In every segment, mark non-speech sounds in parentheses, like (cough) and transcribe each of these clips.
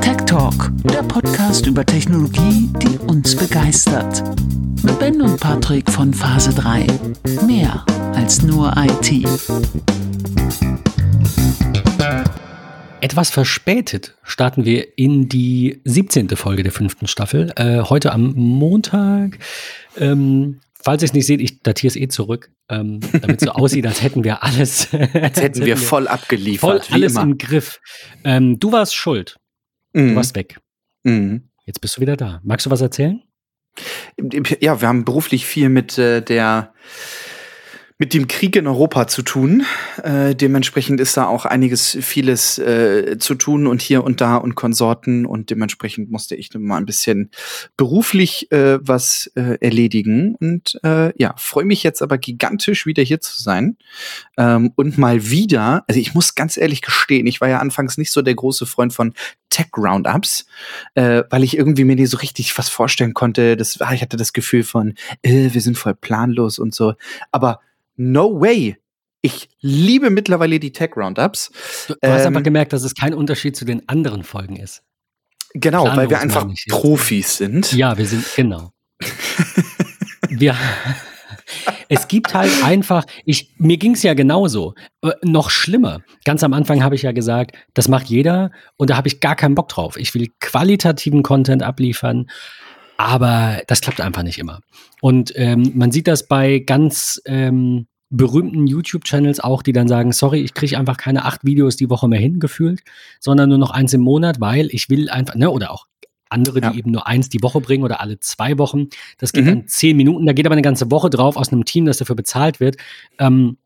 Tech Talk, der Podcast über Technologie, die uns begeistert. Mit Ben und Patrick von Phase 3. Mehr als nur IT. Etwas verspätet starten wir in die 17. Folge der fünften Staffel. Äh, heute am Montag. Ähm, falls ihr es nicht seht, ich datiere es eh zurück, ähm, damit es so aussieht, als hätten wir alles. (laughs) als hätten, hätten wir (laughs) voll abgeliefert. Voll alles immer. im Griff. Ähm, du warst schuld. Mhm. Du warst weg. Mhm. Jetzt bist du wieder da. Magst du was erzählen? Ja, wir haben beruflich viel mit äh, der mit dem Krieg in Europa zu tun. Äh, dementsprechend ist da auch einiges, vieles äh, zu tun und hier und da und Konsorten und dementsprechend musste ich mal ein bisschen beruflich äh, was äh, erledigen und äh, ja, freue mich jetzt aber gigantisch wieder hier zu sein ähm, und mal wieder, also ich muss ganz ehrlich gestehen, ich war ja anfangs nicht so der große Freund von Tech Roundups, äh, weil ich irgendwie mir nicht so richtig was vorstellen konnte. Das, ich hatte das Gefühl von, äh, wir sind voll planlos und so, aber no way. Ich liebe mittlerweile die Tech Roundups. Du, du ähm, hast einfach gemerkt, dass es kein Unterschied zu den anderen Folgen ist. Genau, Planlos weil wir einfach Profis sind. Ja, wir sind, genau. (laughs) wir, (laughs) es gibt halt einfach, ich, mir ging es ja genauso. Äh, noch schlimmer. Ganz am Anfang habe ich ja gesagt, das macht jeder und da habe ich gar keinen Bock drauf. Ich will qualitativen Content abliefern. Aber das klappt einfach nicht immer. Und ähm, man sieht das bei ganz ähm, berühmten YouTube-Channels auch, die dann sagen, sorry, ich kriege einfach keine acht Videos die Woche mehr hingefühlt, sondern nur noch eins im Monat, weil ich will einfach, ne, oder auch andere, die ja. eben nur eins die Woche bringen oder alle zwei Wochen. Das geht mhm. dann zehn Minuten, da geht aber eine ganze Woche drauf aus einem Team, das dafür bezahlt wird. Ähm,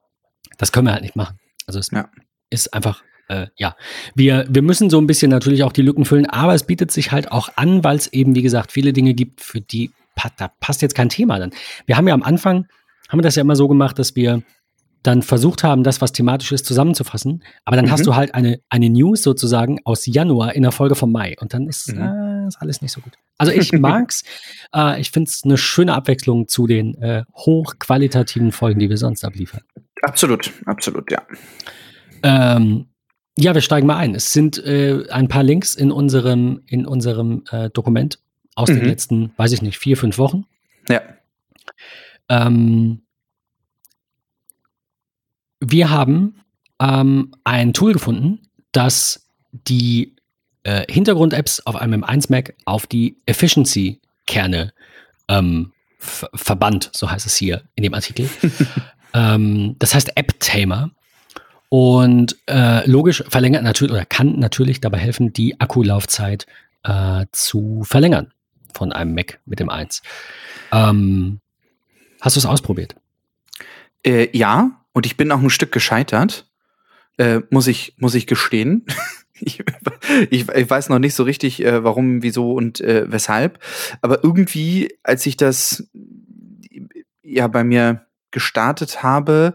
das können wir halt nicht machen. Also es ja. ist einfach äh, ja, wir, wir müssen so ein bisschen natürlich auch die Lücken füllen, aber es bietet sich halt auch an, weil es eben, wie gesagt, viele Dinge gibt, für die da passt jetzt kein Thema dann. Wir haben ja am Anfang, haben wir das ja immer so gemacht, dass wir dann versucht haben, das, was thematisch ist, zusammenzufassen. Aber dann mhm. hast du halt eine, eine News sozusagen aus Januar in der Folge vom Mai. Und dann ist, mhm. äh, ist alles nicht so gut. Also ich (laughs) mag's. äh, ich finde es eine schöne Abwechslung zu den äh, hochqualitativen Folgen, die wir sonst abliefern. Absolut, absolut, ja. Ähm, ja, wir steigen mal ein. Es sind äh, ein paar Links in unserem, in unserem äh, Dokument aus mhm. den letzten, weiß ich nicht, vier, fünf Wochen. Ja. Ähm, wir haben ähm, ein Tool gefunden, das die äh, Hintergrund-Apps auf einem M1 Mac auf die Efficiency-Kerne ähm, verbannt, so heißt es hier in dem Artikel. (laughs) ähm, das heißt App-Tamer. Und äh, logisch verlängert natürlich oder kann natürlich dabei helfen, die Akkulaufzeit äh, zu verlängern von einem Mac mit dem 1. Ähm, hast du es ausprobiert? Äh, ja, und ich bin auch ein Stück gescheitert, äh, muss ich muss ich gestehen. (laughs) ich, ich, ich, weiß noch nicht so richtig, äh, warum, wieso und äh, weshalb. Aber irgendwie, als ich das ja bei mir gestartet habe,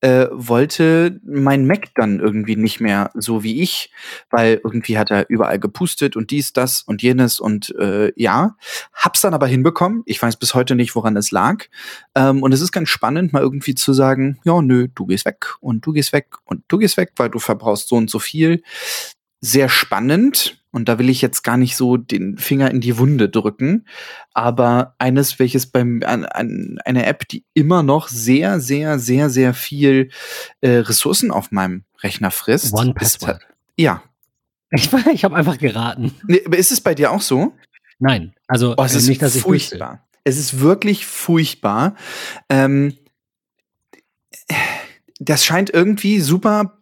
äh, wollte mein Mac dann irgendwie nicht mehr so wie ich, weil irgendwie hat er überall gepustet und dies, das und jenes und äh, ja, hab's dann aber hinbekommen. Ich weiß bis heute nicht, woran es lag. Ähm, und es ist ganz spannend, mal irgendwie zu sagen, ja, nö, du gehst weg und du gehst weg und du gehst weg, weil du verbrauchst so und so viel. Sehr spannend und da will ich jetzt gar nicht so den Finger in die Wunde drücken, aber eines, welches beim an, an eine App, die immer noch sehr, sehr, sehr, sehr viel äh, Ressourcen auf meinem Rechner frisst. One Password. Ja. Ich, ich habe einfach geraten. Nee, aber ist es bei dir auch so? Nein, also oh, es ist nicht, dass ich furchtbar. Es ist wirklich furchtbar. Ähm, das scheint irgendwie super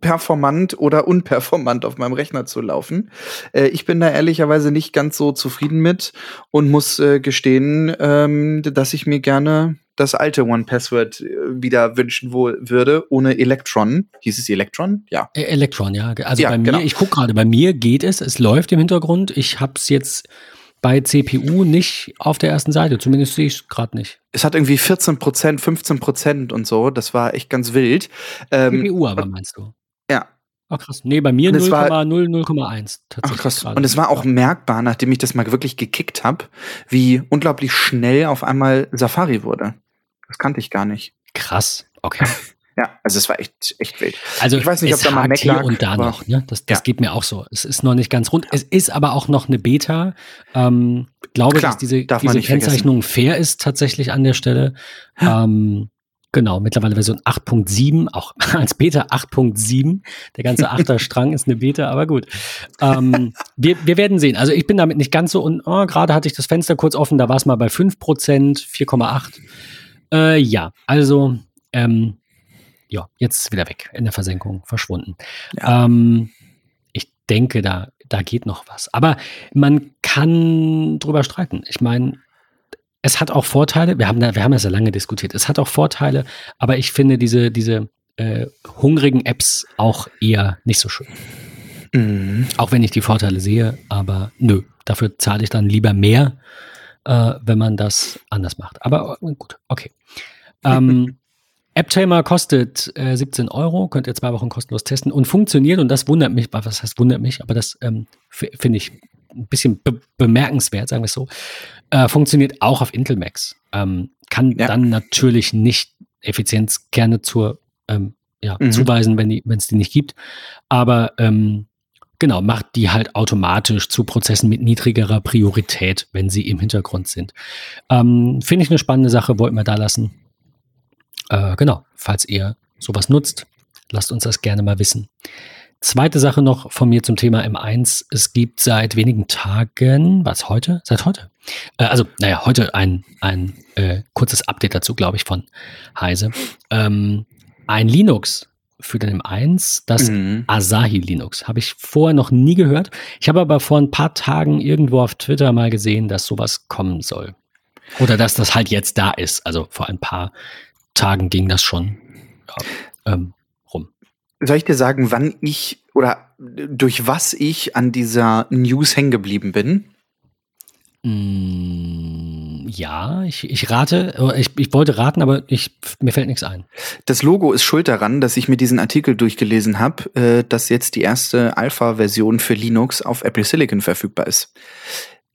performant oder unperformant auf meinem Rechner zu laufen. Äh, ich bin da ehrlicherweise nicht ganz so zufrieden mit und muss äh, gestehen, ähm, dass ich mir gerne das alte One Password äh, wieder wünschen würde, ohne Electron. Hieß es Electron? Ja. E Electron, ja. Also ja, bei mir, genau. ich gucke gerade, bei mir geht es, es läuft im Hintergrund. Ich habe es jetzt bei CPU nicht auf der ersten Seite. Zumindest sehe ich es gerade nicht. Es hat irgendwie 14 Prozent, 15 Prozent und so. Das war echt ganz wild. Ähm, CPU aber meinst du? Ja. Ach krass. Nee, bei mir 0,0, Ach krass. Grade. Und es war auch merkbar, nachdem ich das mal wirklich gekickt habe, wie unglaublich schnell auf einmal Safari wurde. Das kannte ich gar nicht. Krass. Okay. (laughs) Ja, also es war echt, echt wild. Also ich weiß nicht, ob da mal Mac lag, und da noch. Ne? Das, das ja. geht mir auch so. Es ist noch nicht ganz rund. Es ist aber auch noch eine Beta. Ähm, glaube, Klar, dass diese, diese Kennzeichnung vergessen. fair ist tatsächlich an der Stelle. Ähm, Genau, mittlerweile Version 8.7, auch (laughs) als Beta 8.7. Der ganze (laughs) Achterstrang ist eine Beta, aber gut. Ähm, wir, wir werden sehen. Also ich bin damit nicht ganz so und oh, gerade hatte ich das Fenster kurz offen, da war es mal bei 5%, 4,8. Äh, ja, also ähm, ja, jetzt ist wieder weg, in der Versenkung verschwunden. Ja. Ähm, ich denke, da, da geht noch was. Aber man kann drüber streiten. Ich meine, es hat auch Vorteile, wir haben, da, wir haben das ja lange diskutiert, es hat auch Vorteile, aber ich finde diese, diese äh, hungrigen Apps auch eher nicht so schön. Mhm. Auch wenn ich die Vorteile sehe, aber nö, dafür zahle ich dann lieber mehr, äh, wenn man das anders macht. Aber äh, gut, okay. Ähm, (laughs) AppTamer kostet äh, 17 Euro, könnt ihr zwei Wochen kostenlos testen und funktioniert, und das wundert mich, was heißt wundert mich, aber das ähm, finde ich ein bisschen be bemerkenswert, sagen wir es so, äh, funktioniert auch auf Intel Macs. Ähm, kann ja. dann natürlich nicht Effizienzkerne zur, ähm, ja, mhm. zuweisen, wenn es die, die nicht gibt. Aber ähm, genau, macht die halt automatisch zu Prozessen mit niedrigerer Priorität, wenn sie im Hintergrund sind. Ähm, Finde ich eine spannende Sache, wollten wir da lassen. Äh, genau, falls ihr sowas nutzt, lasst uns das gerne mal wissen. Zweite Sache noch von mir zum Thema M1. Es gibt seit wenigen Tagen, was heute? Seit heute? Äh, also, naja, heute ein, ein äh, kurzes Update dazu, glaube ich, von Heise. Ähm, ein Linux für den M1, das mhm. Asahi Linux. Habe ich vorher noch nie gehört. Ich habe aber vor ein paar Tagen irgendwo auf Twitter mal gesehen, dass sowas kommen soll. Oder dass das halt jetzt da ist. Also vor ein paar Tagen ging das schon. Ja, ähm, soll ich dir sagen, wann ich oder durch was ich an dieser News hängen geblieben bin? Mm, ja, ich, ich rate, ich, ich wollte raten, aber ich, mir fällt nichts ein. Das Logo ist schuld daran, dass ich mir diesen Artikel durchgelesen habe, äh, dass jetzt die erste Alpha-Version für Linux auf Apple Silicon verfügbar ist.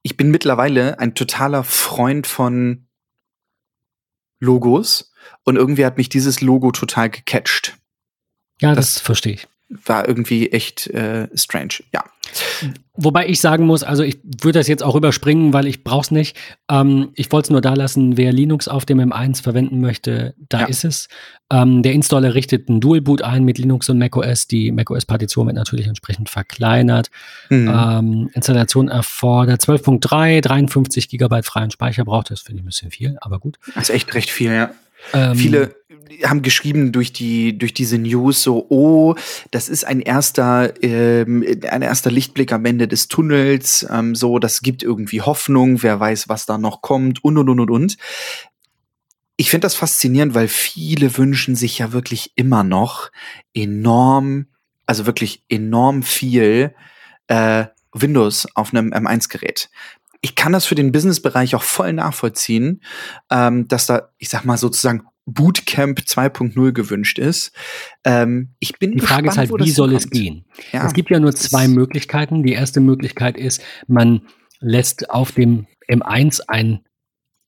Ich bin mittlerweile ein totaler Freund von Logos und irgendwie hat mich dieses Logo total gecatcht. Ja, das, das verstehe ich. War irgendwie echt äh, strange, ja. Wobei ich sagen muss, also ich würde das jetzt auch überspringen, weil ich brauche es nicht. Ähm, ich wollte es nur da lassen, wer Linux auf dem M1 verwenden möchte, da ja. ist es. Ähm, der Installer richtet ein Dual Boot ein mit Linux und macOS. Die macOS-Partition wird natürlich entsprechend verkleinert. Mhm. Ähm, Installation erfordert 12.3, 53 GB freien Speicher braucht. Das finde ich ein bisschen viel, aber gut. Das ist echt recht viel, ja. Ähm, Viele haben geschrieben durch die durch diese News so oh das ist ein erster ähm, ein erster Lichtblick am Ende des Tunnels ähm, so das gibt irgendwie Hoffnung wer weiß was da noch kommt und und und und und. Ich finde das faszinierend weil viele wünschen sich ja wirklich immer noch enorm also wirklich enorm viel äh, Windows auf einem M1 Gerät ich kann das für den Businessbereich auch voll nachvollziehen, ähm, dass da, ich sag mal sozusagen Bootcamp 2.0 gewünscht ist. Ähm, ich bin Die Frage gespannt, ist halt, wie soll kommt. es gehen? Ja, es gibt ja nur zwei Möglichkeiten. Die erste Möglichkeit ist, man lässt auf dem M1 ein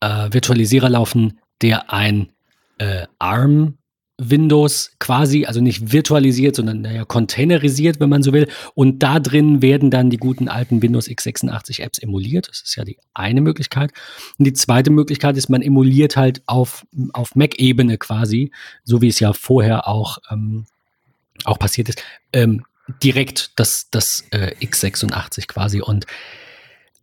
äh, Virtualisierer laufen, der ein äh, ARM Windows quasi, also nicht virtualisiert, sondern naja, containerisiert, wenn man so will. Und da drin werden dann die guten alten Windows x86 Apps emuliert. Das ist ja die eine Möglichkeit. Und die zweite Möglichkeit ist, man emuliert halt auf, auf Mac-Ebene quasi, so wie es ja vorher auch, ähm, auch passiert ist, ähm, direkt das, das äh, x86 quasi. Und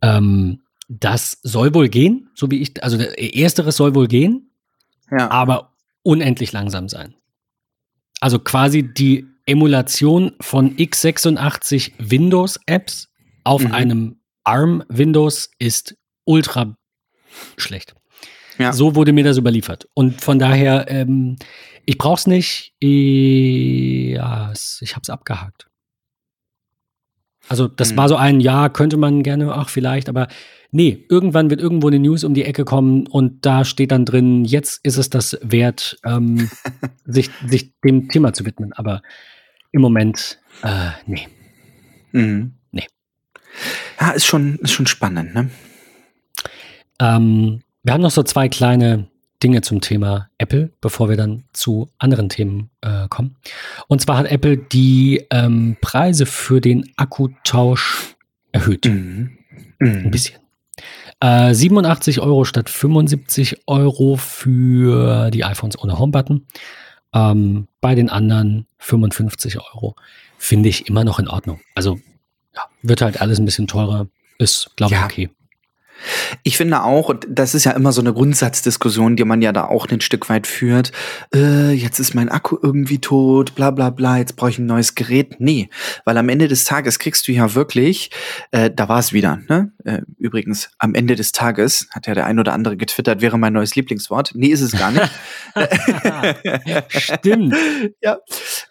ähm, das soll wohl gehen, so wie ich, also ersteres soll wohl gehen. Ja. Aber unendlich langsam sein. Also quasi die Emulation von x86 Windows Apps auf mhm. einem ARM Windows ist ultra schlecht. Ja. So wurde mir das überliefert. Und von daher, ähm, ich brauch's nicht. Ja, ich hab's abgehakt. Also das mhm. war so ein Ja, könnte man gerne, ach vielleicht, aber Nee, irgendwann wird irgendwo eine News um die Ecke kommen und da steht dann drin, jetzt ist es das wert, ähm, (laughs) sich, sich dem Thema zu widmen. Aber im Moment, äh, nee. Mhm. Nee. Ja, ist schon, ist schon spannend, ne? Ähm, wir haben noch so zwei kleine Dinge zum Thema Apple, bevor wir dann zu anderen Themen äh, kommen. Und zwar hat Apple die ähm, Preise für den Akkutausch erhöht. Mhm. Mhm. Ein bisschen. Äh, 87 Euro statt 75 Euro für die iPhones ohne Homebutton. Ähm, bei den anderen 55 Euro. Finde ich immer noch in Ordnung. Also ja, wird halt alles ein bisschen teurer. Ist, glaube ich, ja. okay. Ich finde auch, und das ist ja immer so eine Grundsatzdiskussion, die man ja da auch ein Stück weit führt, äh, jetzt ist mein Akku irgendwie tot, bla bla bla, jetzt brauche ich ein neues Gerät. Nee, weil am Ende des Tages kriegst du ja wirklich, äh, da war es wieder, ne? Äh, übrigens, am Ende des Tages, hat ja der ein oder andere getwittert, wäre mein neues Lieblingswort. Nee, ist es gar nicht. (laughs) (laughs) Stimmt. ja.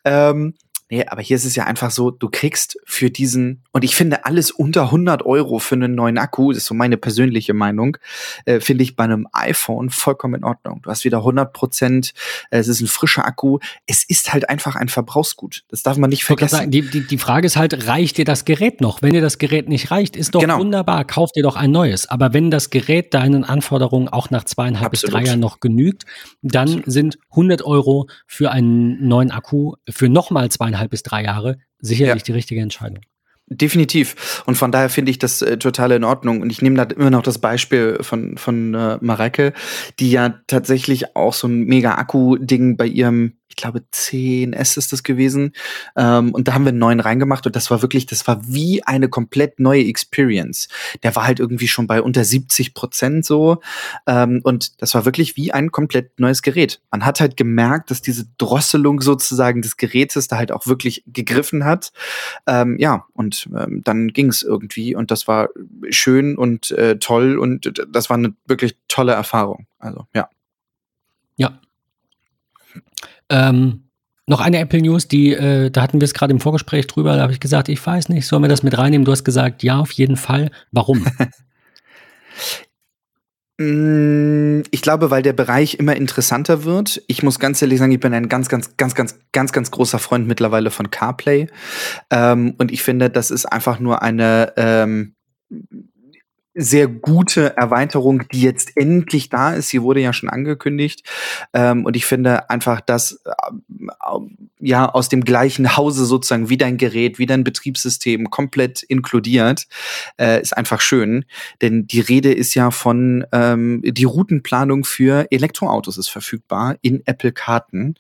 Ähm, Nee, aber hier ist es ja einfach so, du kriegst für diesen, und ich finde alles unter 100 Euro für einen neuen Akku, das ist so meine persönliche Meinung, äh, finde ich bei einem iPhone vollkommen in Ordnung. Du hast wieder 100 Prozent, äh, es ist ein frischer Akku. Es ist halt einfach ein Verbrauchsgut. Das darf man nicht vergessen. Sagen, die, die, die Frage ist halt, reicht dir das Gerät noch? Wenn dir das Gerät nicht reicht, ist doch genau. wunderbar, kauf dir doch ein neues. Aber wenn das Gerät deinen Anforderungen auch nach zweieinhalb Absolut. bis drei Jahren noch genügt, dann Absolut. sind 100 Euro für einen neuen Akku für nochmal zweieinhalb zweieinhalb bis drei Jahre sicherlich ja. die richtige Entscheidung. Definitiv. Und von daher finde ich das äh, total in Ordnung. Und ich nehme da immer noch das Beispiel von, von äh, Mareke, die ja tatsächlich auch so ein mega Akku-Ding bei ihrem ich glaube 10S ist das gewesen. Ähm, und da haben wir einen neuen reingemacht und das war wirklich, das war wie eine komplett neue Experience. Der war halt irgendwie schon bei unter 70 Prozent so. Ähm, und das war wirklich wie ein komplett neues Gerät. Man hat halt gemerkt, dass diese Drosselung sozusagen des Gerätes da halt auch wirklich gegriffen hat. Ähm, ja, und ähm, dann ging es irgendwie und das war schön und äh, toll und das war eine wirklich tolle Erfahrung. Also. Ja, ähm, noch eine Apple News, die, äh, da hatten wir es gerade im Vorgespräch drüber, da habe ich gesagt, ich weiß nicht, sollen wir das mit reinnehmen? Du hast gesagt, ja, auf jeden Fall. Warum? (laughs) Mm, ich glaube, weil der Bereich immer interessanter wird. Ich muss ganz ehrlich sagen, ich bin ein ganz, ganz, ganz, ganz, ganz, ganz großer Freund mittlerweile von CarPlay. Ähm, und ich finde, das ist einfach nur eine ähm, sehr gute Erweiterung, die jetzt endlich da ist. Sie wurde ja schon angekündigt. Ähm, und ich finde einfach, dass äh, ja aus dem gleichen Hause sozusagen wie dein Gerät, wie dein Betriebssystem komplett inkludiert, äh, ist einfach schön. Denn die Rede ist ja von ähm, die Routenplanung für Elektroautos ist verfügbar in Apple Karten.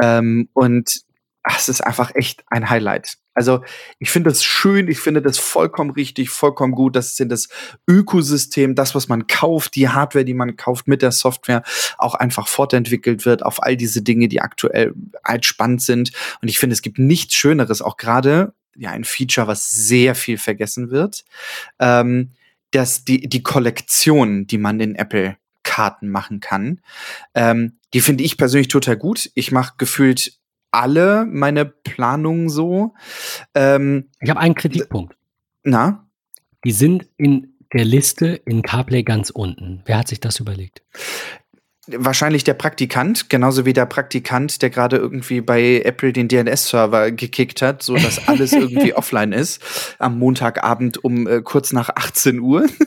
Ähm, und ach, es ist einfach echt ein Highlight. Also ich finde das schön, ich finde das vollkommen richtig, vollkommen gut. Das ist in das Ökosystem, das, was man kauft, die Hardware, die man kauft mit der Software, auch einfach fortentwickelt wird auf all diese Dinge, die aktuell halt spannend sind. Und ich finde, es gibt nichts Schöneres, auch gerade ja ein Feature, was sehr viel vergessen wird, ähm, dass die, die Kollektion, die man in Apple Karten machen kann, ähm, die finde ich persönlich total gut. Ich mache gefühlt alle meine Planungen so. Ähm, ich habe einen Kritikpunkt. Na? Die sind in der Liste in CarPlay ganz unten. Wer hat sich das überlegt? Wahrscheinlich der Praktikant, genauso wie der Praktikant, der gerade irgendwie bei Apple den DNS-Server gekickt hat, so dass alles irgendwie (laughs) offline ist am Montagabend um äh, kurz nach 18 Uhr. (laughs)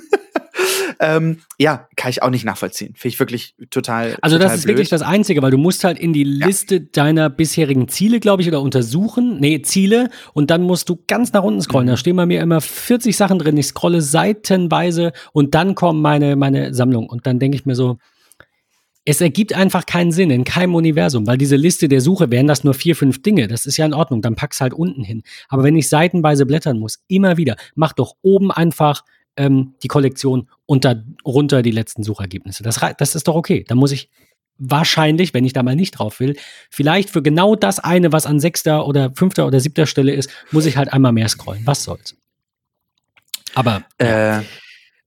ähm, ja, kann ich auch nicht nachvollziehen. Finde ich wirklich total. Also, total das ist blöd. wirklich das Einzige, weil du musst halt in die Liste ja. deiner bisherigen Ziele, glaube ich, oder untersuchen. Nee, Ziele. Und dann musst du ganz nach unten scrollen. Mhm. Da stehen bei mir immer 40 Sachen drin. Ich scrolle seitenweise und dann kommen meine, meine Sammlung. Und dann denke ich mir so, es ergibt einfach keinen Sinn in keinem Universum, weil diese Liste der Suche wären das nur vier, fünf Dinge. Das ist ja in Ordnung, dann pack's halt unten hin. Aber wenn ich seitenweise blättern muss, immer wieder, mach doch oben einfach ähm, die Kollektion und darunter die letzten Suchergebnisse. Das, das ist doch okay. Da muss ich wahrscheinlich, wenn ich da mal nicht drauf will, vielleicht für genau das eine, was an sechster oder fünfter oder siebter Stelle ist, muss ich halt einmal mehr scrollen. Was soll's? Aber äh,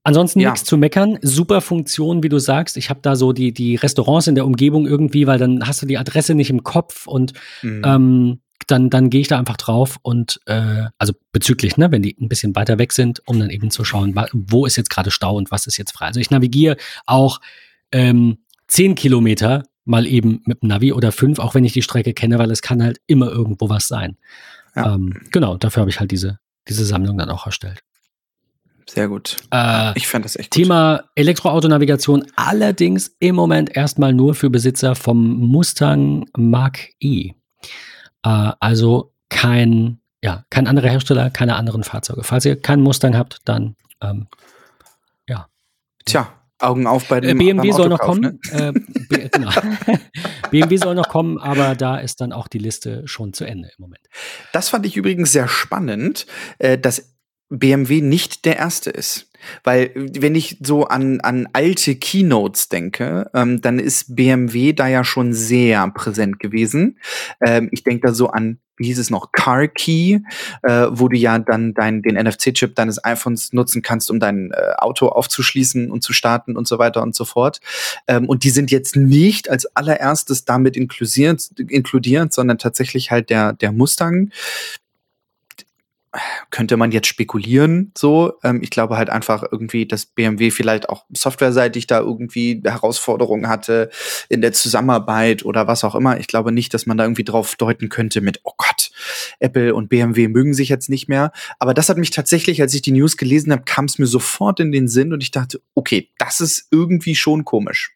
ansonsten ja. nichts zu meckern. Super Funktion, wie du sagst. Ich habe da so die, die Restaurants in der Umgebung irgendwie, weil dann hast du die Adresse nicht im Kopf und mhm. ähm, dann, dann gehe ich da einfach drauf und äh, also bezüglich, ne, wenn die ein bisschen weiter weg sind, um dann eben zu schauen, wo ist jetzt gerade Stau und was ist jetzt frei. Also ich navigiere auch ähm, zehn Kilometer mal eben mit dem Navi oder fünf, auch wenn ich die Strecke kenne, weil es kann halt immer irgendwo was sein. Ja. Ähm, genau, dafür habe ich halt diese, diese Sammlung dann auch erstellt. Sehr gut. Äh, ich fand das echt gut. Thema Elektroautonavigation allerdings im Moment erstmal nur für Besitzer vom Mustang Mark E. Äh, also kein, ja, kein anderer Hersteller, keine anderen Fahrzeuge. Falls ihr keinen Mustang habt, dann ähm, ja. Tja, Augen auf bei Äh, dem BMW beim soll noch kommen. ne? Äh, B- genau. (laughs) BMW soll noch kommen, aber da ist dann auch die Liste schon zu Ende im Moment. Das fand ich übrigens sehr spannend, äh, dass BMW nicht der erste ist. Weil, äh, wenn ich so an, an alte Keynotes denke, ähm, dann ist BMW da ja schon sehr präsent gewesen. Ähm, ich denke da so an, wie hieß es noch, Car Key, äh, wo du ja dann dein, den NFC-Chip deines iPhones nutzen kannst, um dein äh, Auto aufzuschließen und zu starten und so weiter und so fort. Ähm, und die sind jetzt nicht als allererstes damit inkludiert, inkludiert sondern tatsächlich halt der, der Mustang könnte man jetzt spekulieren, so. Ähm, ich glaube halt einfach irgendwie, dass BMW vielleicht auch softwareseitig da irgendwie Herausforderungen hatte in der Zusammenarbeit oder was auch immer. Ich glaube nicht, dass man da irgendwie drauf deuten könnte mit, oh Gott, Apple und BMW mögen sich jetzt nicht mehr. Aber das hat mich tatsächlich, als ich die News gelesen habe, kam es mir sofort in den Sinn und ich dachte, okay, das ist irgendwie schon komisch.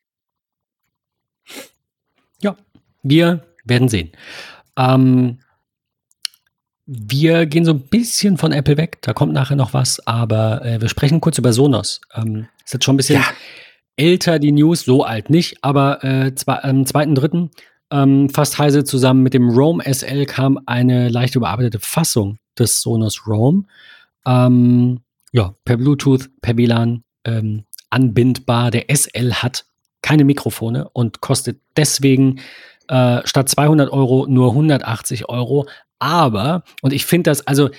Ja, wir werden sehen. Ähm, wir gehen so ein bisschen von Apple weg. Da kommt nachher noch was, aber äh, wir sprechen kurz über Sonos. Ähm, ist jetzt schon ein bisschen Ja. älter, die News, so alt nicht, aber äh, zwei, am 2.3. Ähm, fast heise zusammen mit dem Roam SL kam eine leicht überarbeitete Fassung des Sonos Roam. Ähm, ja, per Bluetooth, per WLAN ähm, anbindbar. Der SL hat keine Mikrofone und kostet deswegen äh, statt 200 Euro nur 180 Euro. Aber, und ich finde das, also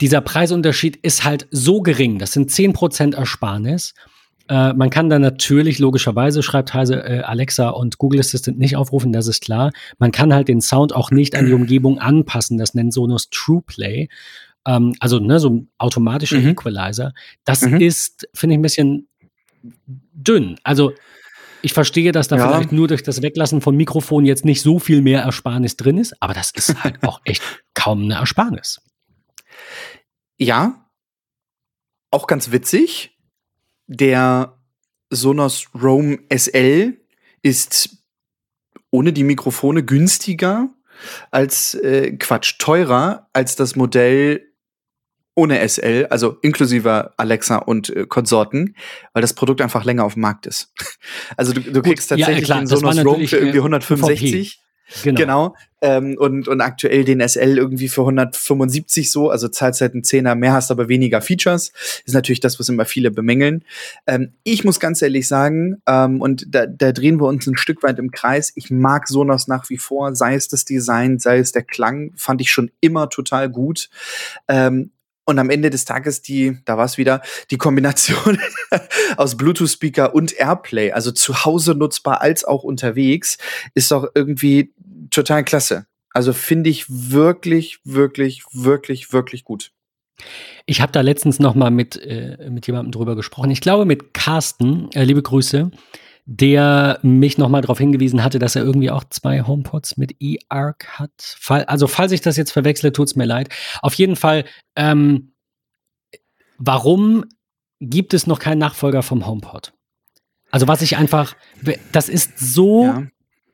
dieser Preisunterschied ist halt so gering. Das sind 10% Ersparnis. Äh, man kann dann natürlich, logischerweise, schreibt Heise, äh, Alexa und Google Assistant nicht aufrufen, das ist klar. Man kann halt den Sound auch nicht an die (clears throat) Umgebung anpassen. Das nennt Sonos True Play. Ähm, also ne, so ein automatischer Mhm. Equalizer. Das Mhm. ist, finde ich, ein bisschen dünn. Also ich verstehe, dass da Ja. vielleicht nur durch das Weglassen von Mikrofonen jetzt nicht so viel mehr Ersparnis drin ist, aber das ist halt auch echt kaum eine Ersparnis. Ja, auch ganz witzig. Der Sonos Roam SL ist ohne die Mikrofone günstiger als äh, Quatsch teurer als das Modell ohne SL, also inklusive Alexa und äh, Konsorten, weil das Produkt einfach länger auf dem Markt ist. (laughs) Also du, du kriegst ja, tatsächlich klar, den Sonos Roam für irgendwie äh, 165. Genau. Genau. Ähm, und, und aktuell den SL irgendwie für 175 so, also zahlst halt einen Zehner mehr, hast aber weniger Features. Ist natürlich das, was immer viele bemängeln. Ähm, ich muss ganz ehrlich sagen, ähm, und da, da drehen wir uns ein Stück weit im Kreis. Ich mag Sonos nach wie vor, sei es das Design, sei es der Klang, fand ich schon immer total gut. Ähm, und am Ende des Tages die, da war es wieder, die Kombination (laughs) aus Bluetooth-Speaker und Airplay, also zu Hause nutzbar als auch unterwegs, ist doch irgendwie total klasse. Also finde ich wirklich, wirklich, wirklich, wirklich gut. Ich habe da letztens noch mal mit, äh, mit jemandem drüber gesprochen. Ich glaube mit Carsten, äh, liebe Grüße, der mich noch mal darauf hingewiesen hatte, dass er irgendwie auch zwei HomePods mit eArc hat. Fall, also falls ich das jetzt verwechsle, tut's mir leid. Auf jeden Fall, ähm, warum gibt es noch keinen Nachfolger vom HomePod? Also was ich einfach, das ist so Ja.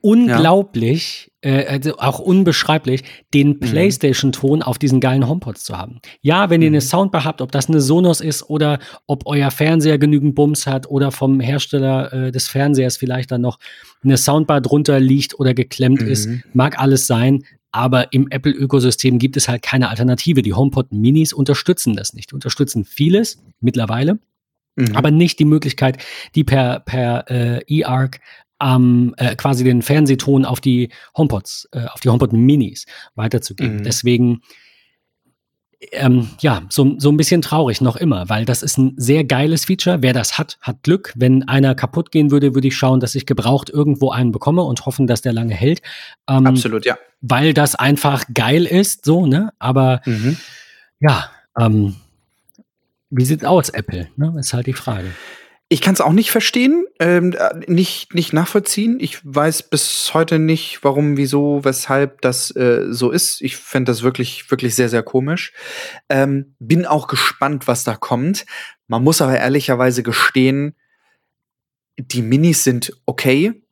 Unglaublich, äh, also auch unbeschreiblich, den PlayStation-Ton auf diesen geilen HomePods zu haben. Ja, wenn ihr eine Mhm. Soundbar habt, ob das eine Sonos ist oder ob euer Fernseher genügend Bums hat oder vom Hersteller äh, des Fernsehers vielleicht dann noch eine Soundbar drunter liegt oder geklemmt ist, Mhm. mag alles sein. Aber im Apple-Ökosystem gibt es halt keine Alternative. Die HomePod Minis unterstützen das nicht. Die unterstützen vieles mittlerweile, Mhm. aber nicht die Möglichkeit, die per, per äh, eArc ähm, äh, quasi den Fernsehton auf die HomePods, äh, auf die HomePod Minis weiterzugeben. Mhm. Deswegen, ähm, ja, so, so ein bisschen traurig noch immer, weil das ist ein sehr geiles Feature. Wer das hat, hat Glück. Wenn einer kaputt gehen würde, würde ich schauen, dass ich gebraucht irgendwo einen bekomme und hoffen, dass der lange hält. Ähm, Absolut, ja. Weil das einfach geil ist, so, ne? Aber Mhm. ja, ähm, wie sieht's aus, Apple? Ne? Ist halt die Frage. Ich kann es auch nicht verstehen, ähm, äh, nicht, nicht nachvollziehen. Ich weiß bis heute nicht, warum, wieso, weshalb das äh, so ist. Ich fände das wirklich, wirklich sehr, sehr komisch. Ähm, bin auch gespannt, was da kommt. Man muss aber ehrlicherweise gestehen, die Minis sind okay.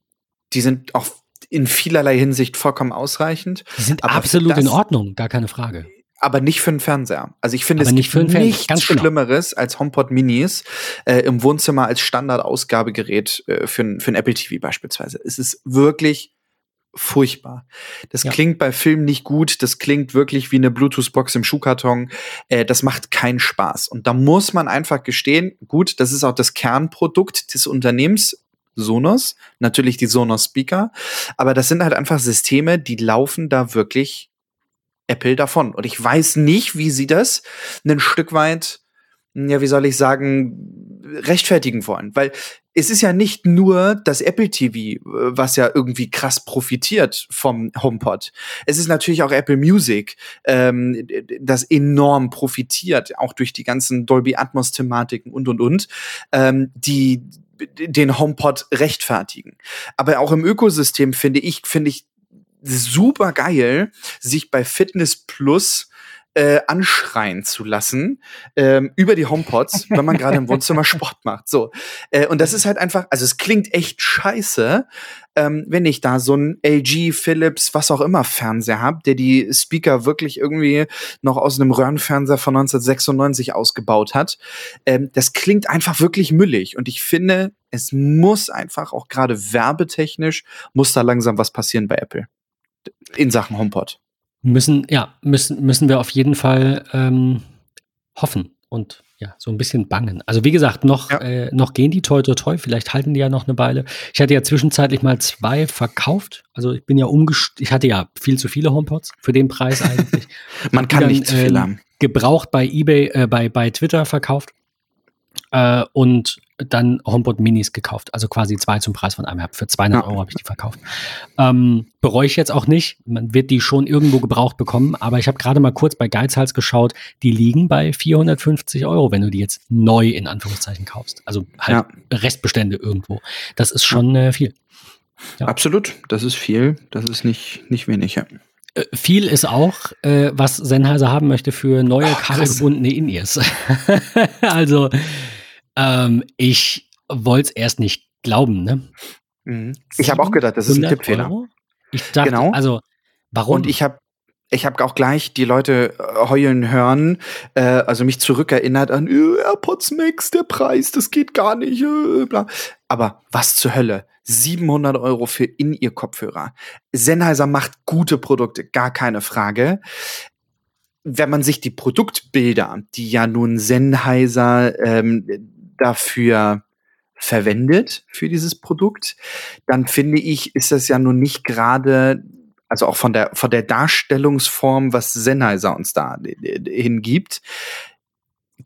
Die sind auch in vielerlei Hinsicht vollkommen ausreichend. Die sind absolut in Ordnung, gar keine Frage aber nicht für einen Fernseher. Also ich finde Aber es nicht gibt nichts genau. Schlimmeres als HomePod Minis äh, im Wohnzimmer als Standardausgabegerät äh, für, ein- für ein Apple TV beispielsweise. Es ist wirklich furchtbar. Das Ja. klingt bei Filmen nicht gut, das klingt wirklich wie eine Bluetooth-Box im Schuhkarton. Äh, das macht keinen Spaß. Und da muss man einfach gestehen, gut, das ist auch das Kernprodukt des Unternehmens. Sonos, natürlich die Sonos Speaker, aber das sind halt einfach Systeme, die laufen da wirklich Apple davon. Und ich weiß nicht, wie sie das ein Stück weit, ja, wie soll ich sagen, rechtfertigen wollen. Weil es ist ja nicht nur das Apple TV, äh, was ja irgendwie krass profitiert vom HomePod. Es ist natürlich auch Apple Music, ähm, das enorm profitiert, auch durch die ganzen Dolby Atmos Thematiken und und und, ähm, die den HomePod rechtfertigen. Aber auch im Ökosystem finde ich, finde ich super geil, sich bei Fitness Plus äh, anschreien zu lassen ähm, über die HomePods, (laughs) wenn man gerade im Wohnzimmer Sport macht. So äh, und das ist halt einfach, also es klingt echt scheiße, ähm, wenn ich da so ein LG, Philips, was auch immer Fernseher habe, der die Speaker wirklich irgendwie noch aus einem Röhrenfernseher von 1996 ausgebaut hat. Ähm, das klingt einfach wirklich müllig und ich finde, es muss einfach auch gerade werbetechnisch muss da langsam was passieren bei Apple in Sachen HomePod. Müssen, ja, müssen, müssen wir auf jeden Fall ähm, hoffen und ja, so ein bisschen bangen. Also wie gesagt, noch, Ja. äh, noch gehen die toi toi toi, vielleicht halten die ja noch eine Weile. Ich hatte ja zwischenzeitlich mal zwei verkauft. Also ich bin ja umgest ich hatte ja viel zu viele HomePods für den Preis eigentlich. (laughs) Man kann dann, nicht zu viel ähm, haben. gebraucht bei eBay, äh, bei, bei Twitter verkauft äh, und dann HomePod Minis gekauft. Also quasi zwei zum Preis von einem. Für 200 Ja. Euro habe ich die verkauft. Ähm, bereue ich jetzt auch nicht. Man wird die schon irgendwo gebraucht bekommen. Aber ich habe gerade mal kurz bei Geizhals geschaut. Die liegen bei 450 Euro, wenn du die jetzt neu in Anführungszeichen kaufst. Also halt Restbestände irgendwo. Das ist schon äh, viel. ja. Absolut, das ist viel, das ist nicht, nicht wenig. Ja. Äh, viel ist auch, äh, was Sennheiser haben möchte für neue kabelgebundene In-Ears. (laughs) also, ähm, ich wollte es erst nicht glauben, ne? Mhm. Ich habe auch gedacht, das ist ein 100 Tippfehler. Euro? Ich dachte, Genau. also, warum? Und ich habe ich habe auch gleich die Leute äh, heulen hören, äh, also mich zurückerinnert an äh, AirPods Max, der Preis, das geht gar nicht. Äh, bla. Aber was zur Hölle? 700 Euro für in ihr Kopfhörer. Sennheiser macht gute Produkte, gar keine Frage. Wenn man sich die Produktbilder, die ja nun Sennheiser ähm, dafür verwendet für dieses Produkt, dann finde ich, ist das ja nun nicht gerade, also auch von der, von der Darstellungsform, was Sennheiser uns da hingibt,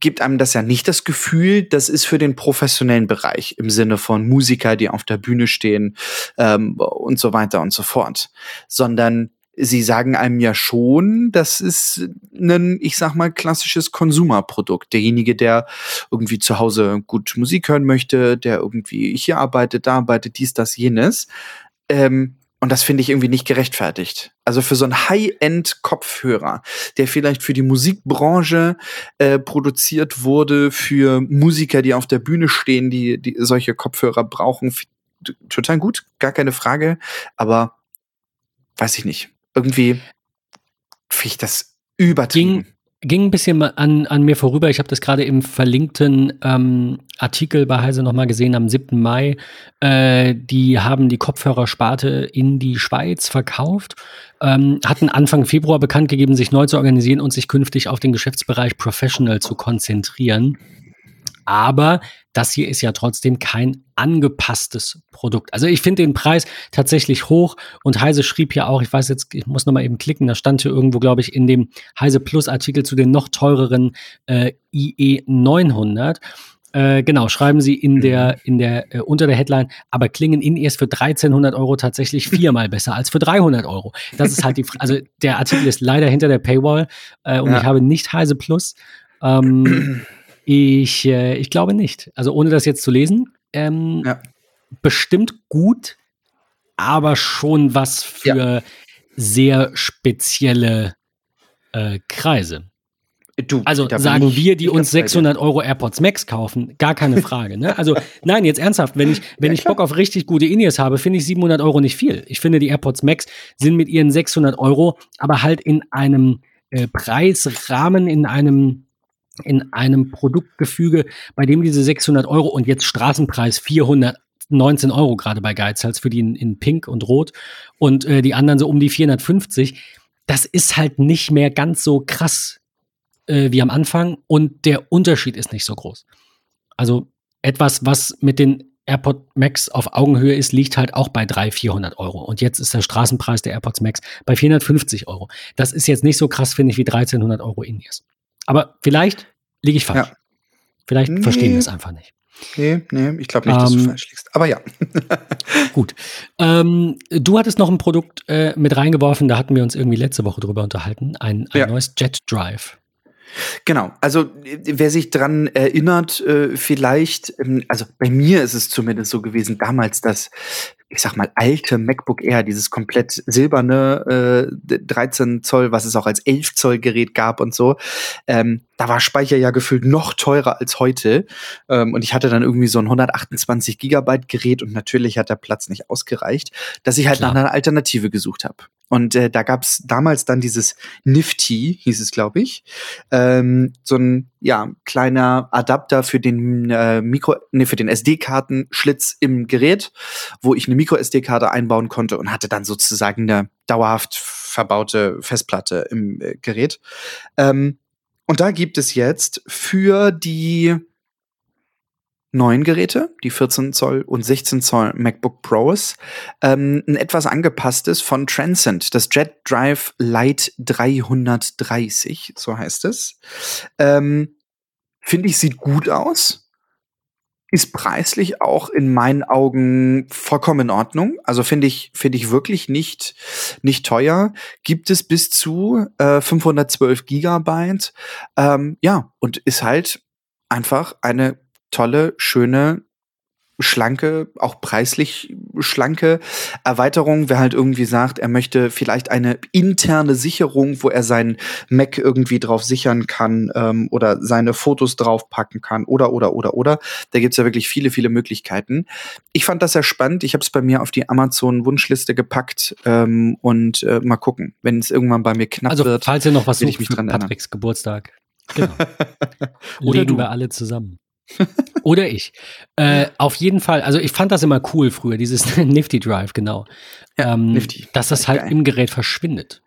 gibt einem das ja nicht das Gefühl, das ist für den professionellen Bereich im Sinne von Musiker, die auf der Bühne stehen ähm, und so weiter und so fort, sondern sie sagen einem ja schon, das ist ein, ich sag mal, klassisches Konsumerprodukt. Derjenige, der irgendwie zu Hause gut Musik hören möchte, der irgendwie hier arbeitet, da arbeitet, dies, das, jenes. Ähm, und das finde ich irgendwie nicht gerechtfertigt. Also für so einen High-End-Kopfhörer, der vielleicht für die Musikbranche äh, produziert wurde, für Musiker, die auf der Bühne stehen, die, die solche Kopfhörer brauchen, total gut, gar keine Frage. Aber weiß ich nicht. Irgendwie finde ich das übertrieben. ging ein bisschen an, an mir vorüber. Ich habe das gerade im verlinkten ähm, Artikel bei Heise nochmal gesehen am 7. Mai. Äh, die haben die Kopfhörersparte in die Schweiz verkauft, ähm, hatten Anfang Februar bekannt gegeben, sich neu zu organisieren und sich künftig auf den Geschäftsbereich Professional zu konzentrieren. Aber das hier ist ja trotzdem kein angepasstes Produkt. Also ich finde den Preis tatsächlich hoch und Heise schrieb ja auch, ich weiß jetzt, ich muss noch mal eben klicken, da stand hier irgendwo, glaube ich, in dem Heise Plus Artikel zu den noch teureren äh, IE 900. Äh, genau, schreiben Sie in der, in der, äh, unter der Headline, aber klingen in erst für 1300 Euro tatsächlich viermal besser als für 300 Euro. Das ist halt die, also der Artikel ist leider hinter der Paywall äh, und Ja. ich habe nicht Heise Plus. Ähm, Ich, äh, ich glaube nicht. Also ohne das jetzt zu lesen. Ähm, ja. Bestimmt gut, aber schon was für ja. sehr spezielle äh, Kreise. Du, also sagen wir, die uns 600 Euro AirPods Max kaufen, gar keine Frage. Ne? Also (laughs) nein, jetzt ernsthaft, wenn ich, wenn ja, ich Bock auf richtig gute Inies habe, finde ich 700 Euro nicht viel. Ich finde, die AirPods Max sind mit ihren 600 Euro, aber halt in einem äh, Preisrahmen, in einem in einem Produktgefüge, bei dem diese 600 Euro und jetzt Straßenpreis 419 Euro gerade bei Geizhals für die in, in Pink und Rot und äh, die anderen so um die 450. Das ist halt nicht mehr ganz so krass äh, wie am Anfang und der Unterschied ist nicht so groß. Also etwas, was mit den AirPod Max auf Augenhöhe ist, liegt halt auch bei 300, 400 Euro. Und jetzt ist der Straßenpreis der AirPods Max bei 450 Euro. Das ist jetzt nicht so krass, finde ich, wie 1300 Euro In-Ears. Aber vielleicht liege ich falsch. Ja. Vielleicht nee. verstehen wir es einfach nicht. Nee, nee, ich glaube nicht, dass du ähm, falsch liegst. Aber ja. (laughs) gut. Ähm, du hattest noch ein Produkt äh, mit reingeworfen, da hatten wir uns irgendwie letzte Woche drüber unterhalten. Ein, ein ja. neues Jet Drive. Genau, also wer sich dran erinnert, äh, vielleicht, ähm, also bei mir ist es zumindest so gewesen, damals das, ich sag mal, alte MacBook Air, dieses komplett silberne äh, 13 Zoll, was es auch als 11 Zoll Gerät gab und so. Ähm, da war Speicher ja gefühlt noch teurer als heute. Ähm, und ich hatte dann irgendwie so ein 128 Gigabyte Gerät und natürlich hat der Platz nicht ausgereicht, dass ich halt Klar. nach einer Alternative gesucht habe. Und äh, da gab's damals dann dieses Nifty, hieß es, glaube ich, ähm, so ein ja kleiner Adapter für den äh, Mikro, nee, für den SD-Kartenschlitz im Gerät, wo ich eine Micro SD-Karte einbauen konnte und hatte dann sozusagen eine dauerhaft verbaute Festplatte im äh, Gerät. Ähm, und da gibt es jetzt für die neuen Geräte, die 14 Zoll und 16 Zoll MacBook Pros, ähm, ein etwas angepasstes von Transcend, das Jet Drive Lite 330, so heißt es. Ähm, Finde ich, sieht gut aus. Ist preislich auch in meinen Augen vollkommen in Ordnung. Also finde ich, finde ich wirklich nicht, nicht teuer. Gibt es bis zu äh, 512 Gigabyte. Ähm, ja, und ist halt einfach eine tolle, schöne, schlanke, auch preislich schlanke Erweiterung. Wer halt irgendwie sagt, er möchte vielleicht eine interne Sicherung, wo er seinen Mac irgendwie drauf sichern kann ähm, oder seine Fotos draufpacken kann oder oder oder oder. Da gibt's ja wirklich viele, viele Möglichkeiten. Ich fand das sehr spannend. Ich habe es bei mir auf die Amazon-Wunschliste gepackt ähm, und äh, mal gucken, wenn es irgendwann bei mir knapp also, wird. Falls ihr noch was sucht ich mich dran Patricks erinnern. Geburtstag. Genau. (laughs) oder Legen du. wir alle zusammen. (laughs) Oder ich. Äh, auf jeden Fall, also ich fand das immer cool früher, dieses (laughs) Nifty Drive, genau. Ja, ähm, Nifty. Dass das halt geil. im Gerät verschwindet.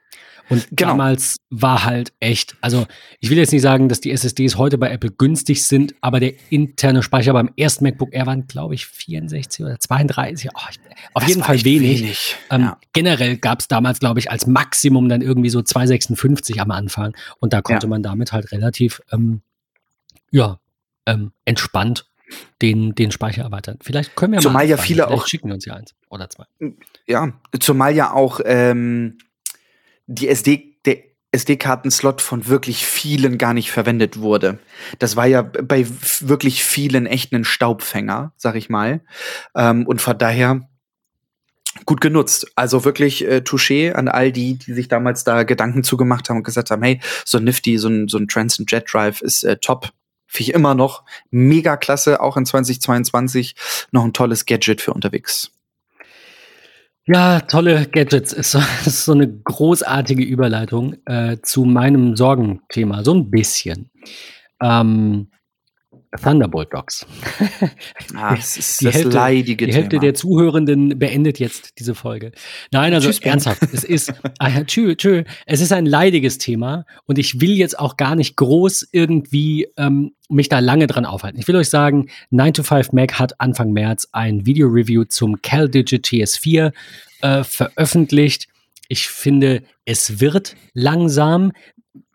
Und genau. damals war halt echt, also ich will jetzt nicht sagen, dass die SSDs heute bei Apple günstig sind, aber der interne Speicher beim ersten MacBook Air waren, glaube ich, 64 oder 32. Oh, ich, auf das jeden Fall wenig. wenig. Ähm, ja. Generell gab es damals, glaube ich, als Maximum dann irgendwie so 256 am Anfang. Und da konnte ja. man damit halt relativ, ähm, ja, ähm, entspannt den, den Speicher erweitern. Vielleicht können wir zumal mal ja viele auch schicken uns ja eins oder zwei. Ja, zumal ja auch ähm, die SD der SD-Karten-Slot von wirklich vielen gar nicht verwendet wurde. Das war ja bei wirklich vielen echt ein Staubfänger, sag ich mal. Ähm, und von daher gut genutzt. Also wirklich äh, Touché an all die, die sich damals da Gedanken zugemacht haben und gesagt haben, hey, so ein Nifty, so ein, so ein Transcend Jet Drive ist äh, top. Finde ich immer noch mega klasse, auch in 2022 noch ein tolles Gadget für unterwegs. Ja, tolle Gadgets so, (laughs) ist so eine großartige Überleitung äh, zu meinem Sorgenthema, so ein bisschen. Ähm, Thunderbolt Dogs. (laughs) Ah, das ist die das Hälfte, leidige Die Hälfte Thema. der Zuhörenden beendet jetzt diese Folge. Nein, also tschüss, ernsthaft, es ist, (laughs) ah, tschö, tschö, es ist ein leidiges Thema und ich will jetzt auch gar nicht groß irgendwie ähm, mich da lange dran aufhalten. Ich will euch sagen, 9 to 5 Mac hat Anfang März ein Video-Review zum CalDigit TS4 äh, veröffentlicht. Ich finde, es wird langsam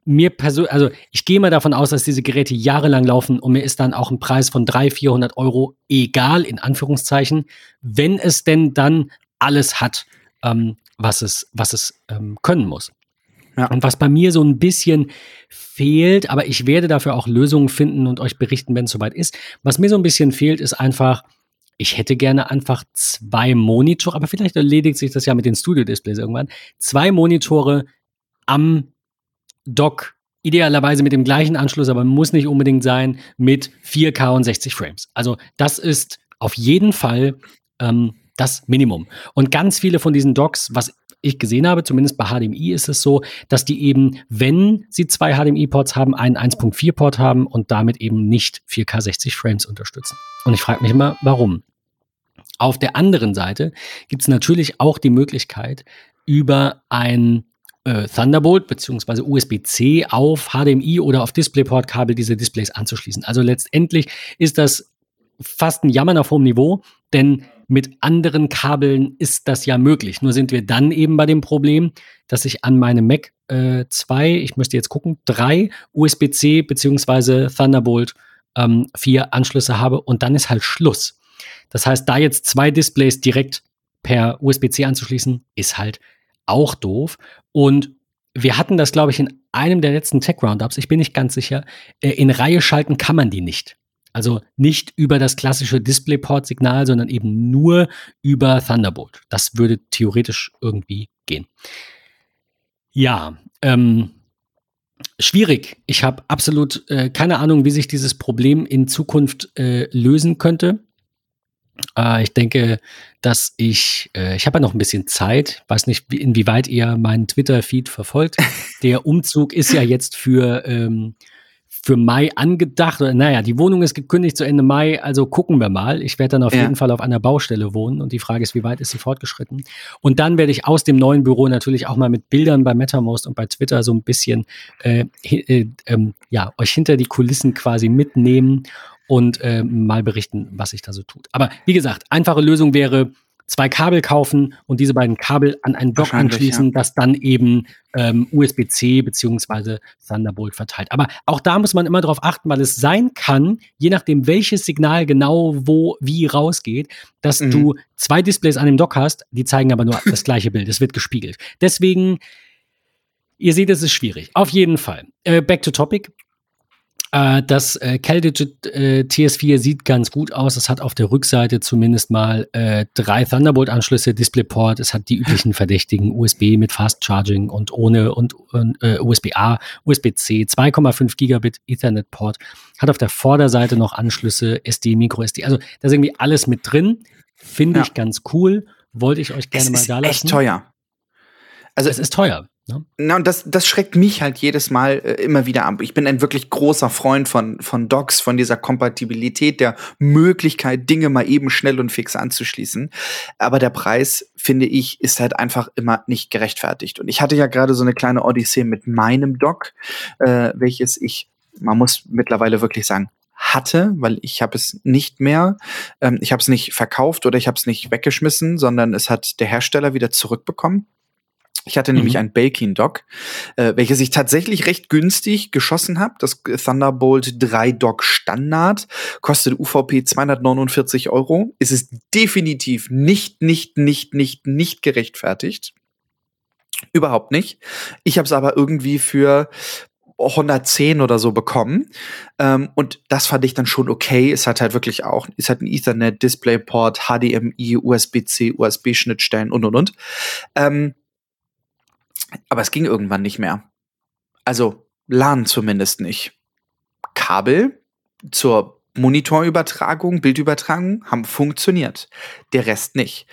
mir persönlich, also ich gehe mal davon aus, dass diese Geräte jahrelang laufen und mir ist dann auch ein Preis von 300, 400 Euro egal, in Anführungszeichen, wenn es denn dann alles hat, ähm, was es, was es ähm, können muss. Ja. Und was bei mir so ein bisschen fehlt, aber ich werde dafür auch Lösungen finden und euch berichten, wenn es soweit ist. Was mir so ein bisschen fehlt, ist einfach, ich hätte gerne einfach zwei Monitore, aber vielleicht erledigt sich das ja mit den Studio-Displays irgendwann. Zwei Monitore am Dock, idealerweise mit dem gleichen Anschluss, aber muss nicht unbedingt sein, mit 4K und 60 Frames. Also das ist auf jeden Fall ähm, das Minimum. Und ganz viele von diesen Docks, was ich gesehen habe, zumindest bei HDMI ist es so, dass die eben, wenn sie zwei HDMI-Ports haben, einen 1.4-Port haben und damit eben nicht 4K 60 Frames unterstützen. Und ich frage mich immer, warum? Auf der anderen Seite gibt es natürlich auch die Möglichkeit, über ein äh, Thunderbolt bzw. USB-C auf HDMI oder auf DisplayPort-Kabel diese Displays anzuschließen. Also letztendlich ist das fast ein Jammern auf hohem Niveau, denn mit anderen Kabeln ist das ja möglich. Nur sind wir dann eben bei dem Problem, dass ich an meinem Mac äh, zwei, ich müsste jetzt gucken, drei USB-C bzw. Thunderbolt ähm, vier Anschlüsse habe und dann ist halt Schluss. Das heißt, da jetzt zwei Displays direkt per USB-C anzuschließen, ist halt auch doof. Und wir hatten das, glaube ich, in einem der letzten Tech-Roundups, ich bin nicht ganz sicher, äh, in Reihe schalten kann man die nicht. Also nicht über das klassische DisplayPort-Signal, sondern eben nur über Thunderbolt. Das würde theoretisch irgendwie gehen. Ja, ähm, schwierig. Ich habe absolut äh, keine Ahnung, wie sich dieses Problem in Zukunft äh, lösen könnte. Äh, ich denke, dass ich, äh, ich habe ja noch ein bisschen Zeit, weiß nicht, wie, inwieweit ihr meinen Twitter-Feed verfolgt. (laughs) Der Umzug ist ja jetzt für ähm, für Mai angedacht. Naja, die Wohnung ist gekündigt zu Ende Mai, also gucken wir mal. Ich werde dann auf ja. jeden Fall auf einer Baustelle wohnen und die Frage ist, wie weit ist sie fortgeschritten? Und dann werde ich aus dem neuen Büro natürlich auch mal mit Bildern bei MetaMost und bei Twitter so ein bisschen äh, äh, äh, ja, euch hinter die Kulissen quasi mitnehmen und äh, mal berichten, was sich da so tut. Aber wie gesagt, einfache Lösung wäre, zwei Kabel kaufen und diese beiden Kabel an einen Dock anschließen, ja. das dann eben ähm, USB-C beziehungsweise Thunderbolt verteilt. Aber auch da muss man immer darauf achten, weil es sein kann, je nachdem welches Signal genau wo wie rausgeht, dass mhm. du zwei Displays an dem Dock hast, die zeigen aber nur das gleiche Bild. Es wird gespiegelt. Deswegen Ihr seht, es ist schwierig. Auf jeden Fall. Äh, back to topic. Äh, das äh, CalDigit äh, TS4 sieht ganz gut aus. Es hat auf der Rückseite zumindest mal äh, drei Thunderbolt-Anschlüsse, DisplayPort. Es hat die üblichen verdächtigen USB mit Fast Charging und ohne und, und äh, USB-A, USB-C, 2,5 Gigabit Ethernet-Port. Hat auf der Vorderseite noch Anschlüsse, SD, Micro SD. Also da ist irgendwie alles mit drin. Finde ja. ich ganz cool. Wollte ich euch gerne es mal da lassen. Echt teuer. Also es ist teuer. Ne? Na, und das, das schreckt mich halt jedes Mal äh, immer wieder ab. Ich bin ein wirklich großer Freund von, von Docs, von dieser Kompatibilität, der Möglichkeit, Dinge mal eben schnell und fix anzuschließen. Aber der Preis, finde ich, ist halt einfach immer nicht gerechtfertigt. Und ich hatte ja gerade so eine kleine Odyssee mit meinem Doc, äh, welches ich, man muss mittlerweile wirklich sagen, hatte, weil ich habe es nicht mehr, ähm, ich habe es nicht verkauft oder ich habe es nicht weggeschmissen, sondern es hat der Hersteller wieder zurückbekommen. Ich hatte nämlich mhm. ein Belkin Dock, äh, welches ich tatsächlich recht günstig geschossen habe. Das Thunderbolt 3 Dock Standard kostet UVP 249 Euro. Es ist definitiv nicht, nicht, nicht, nicht, nicht gerechtfertigt. Überhaupt nicht. Ich habe es aber irgendwie für 110 oder so bekommen. Ähm, und das fand ich dann schon okay. Es hat halt wirklich auch, es hat ein Ethernet, DisplayPort, HDMI, USB-C, USB-Schnittstellen und und und. Ähm, aber es ging irgendwann nicht mehr. Also LAN zumindest nicht. Kabel zur Monitorübertragung, Bildübertragung haben funktioniert. Der Rest nicht.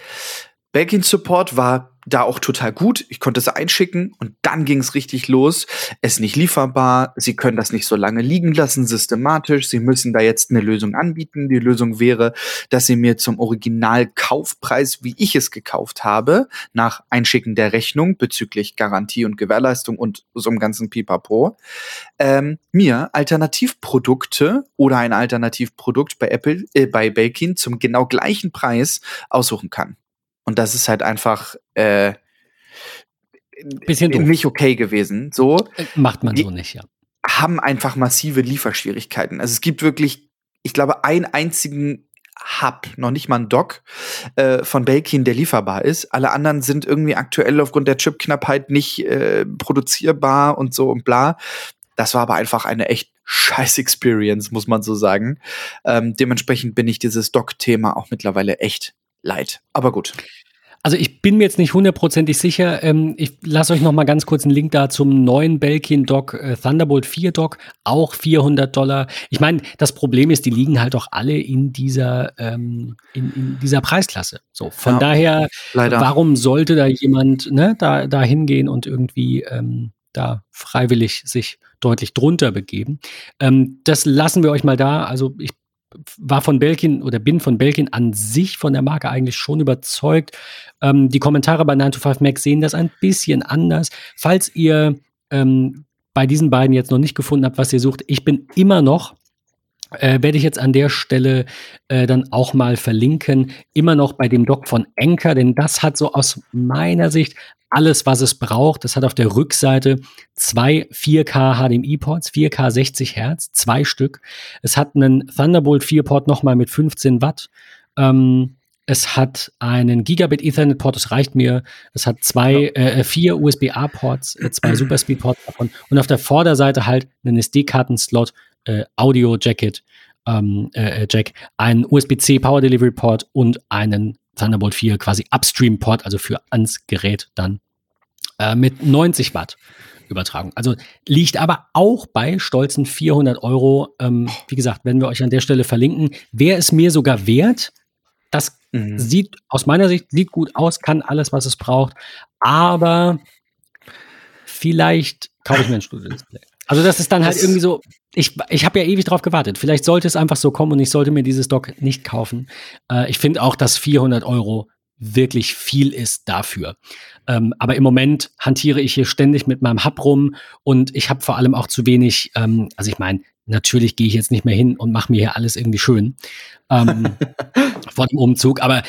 Belkin Support war da auch total gut. Ich konnte es einschicken und dann ging es richtig los. Es ist nicht lieferbar. Sie können das nicht so lange liegen lassen, systematisch. Sie müssen da jetzt eine Lösung anbieten. Die Lösung wäre, dass Sie mir zum Originalkaufpreis, wie ich es gekauft habe, nach Einschicken der Rechnung bezüglich Garantie und Gewährleistung und so einem ganzen Pipapo, ähm, mir Alternativprodukte oder ein Alternativprodukt bei Apple, äh, bei Belkin zum genau gleichen Preis aussuchen kann. Und das ist halt einfach äh, Bisschen doof. nicht okay gewesen. So äh, macht man so nicht, ja. Haben einfach massive Lieferschwierigkeiten. Also es gibt wirklich, ich glaube, einen einzigen Hub, noch nicht mal ein Dock äh, von Belkin, der lieferbar ist. Alle anderen sind irgendwie aktuell aufgrund der Chipknappheit nicht äh, produzierbar und so und bla. Das war aber einfach eine echt scheiß Experience, muss man so sagen. Ähm, dementsprechend bin ich dieses Dock-Thema auch mittlerweile echt leid. Aber gut. Also ich bin mir jetzt nicht hundertprozentig sicher. Ähm, ich lasse euch noch mal ganz kurz einen Link da zum neuen Belkin Dock äh, Thunderbolt 4 Dock, auch 400 Dollar. Ich meine, das Problem ist, die liegen halt auch alle in dieser ähm, in, in, dieser Preisklasse. So von ja, daher, leider. warum sollte da jemand ne, da da hingehen und irgendwie ähm, da freiwillig sich deutlich drunter begeben? Ähm, das lassen wir euch mal da. Also ich war von Belkin oder bin von Belkin an sich von der Marke eigentlich schon überzeugt. Ähm, die Kommentare bei 9 to 5 Mac sehen das ein bisschen anders. Falls ihr ähm, bei diesen beiden jetzt noch nicht gefunden habt, was ihr sucht, ich bin immer noch äh, werde ich jetzt an der Stelle äh, dann auch mal verlinken. Immer noch bei dem Doc von Anker, denn das hat so aus meiner Sicht alles, was es braucht. Es hat auf der Rückseite zwei 4K HDMI-Ports, 4K 60 Hertz, zwei Stück. Es hat einen Thunderbolt 4-Port nochmal mit 15 Watt. Ähm, es hat einen Gigabit Ethernet Port, das reicht mir. Es hat zwei, äh, vier USB-A Ports, äh, zwei Superspeed Ports davon und auf der Vorderseite halt einen SD-Karten-Slot, äh, Audio Jacket, ähm, äh, Jack, einen USB-C Power Delivery Port und einen Thunderbolt 4 quasi Upstream Port, also für ans Gerät dann äh, mit 90 Watt. Übertragung. Also liegt aber auch bei stolzen 400 Euro. Ähm, wie gesagt, werden wir euch an der Stelle verlinken. Wäre es mir sogar wert, das mhm. sieht aus meiner Sicht sieht gut aus, kann alles, was es braucht, aber vielleicht kaufe ich mir ein Studio-Display. Also das ist dann halt das irgendwie so, ich, ich habe ja ewig drauf gewartet. Vielleicht sollte es einfach so kommen und ich sollte mir dieses Dock nicht kaufen. Äh, ich finde auch, dass 400 Euro wirklich viel ist dafür. Ähm, aber im Moment hantiere ich hier ständig mit meinem Hub rum und ich habe vor allem auch zu wenig, ähm, also ich meine, natürlich gehe ich jetzt nicht mehr hin und mache mir hier alles irgendwie schön ähm, (laughs) vor dem Umzug. Aber äh,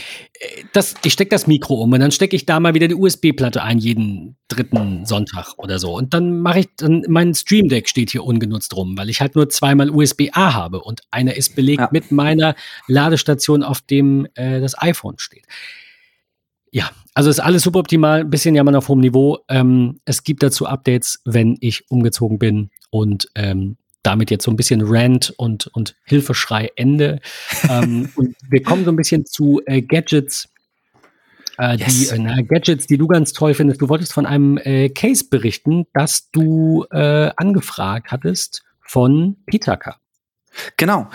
das, ich stecke das Mikro um und dann stecke ich da mal wieder die USB-Platte ein, jeden dritten Sonntag oder so. Und dann mache ich, dann mein Stream Deck steht hier ungenutzt rum, weil ich halt nur zweimal USB-A habe und einer ist belegt ja. mit meiner Ladestation, auf dem äh, das iPhone steht. Ja, also ist alles super optimal, ein bisschen jammern auf hohem Niveau. Ähm, es gibt dazu Updates, wenn ich umgezogen bin. Und ähm, damit jetzt so ein bisschen Rant und, und Hilfeschrei Ende. ähm, (laughs) und wir kommen so ein bisschen zu äh, Gadgets. Äh, yes. die, äh, na, Gadgets, die du ganz toll findest. Du wolltest von einem äh, Case berichten, das du äh, angefragt hattest von Pitaka. Genau.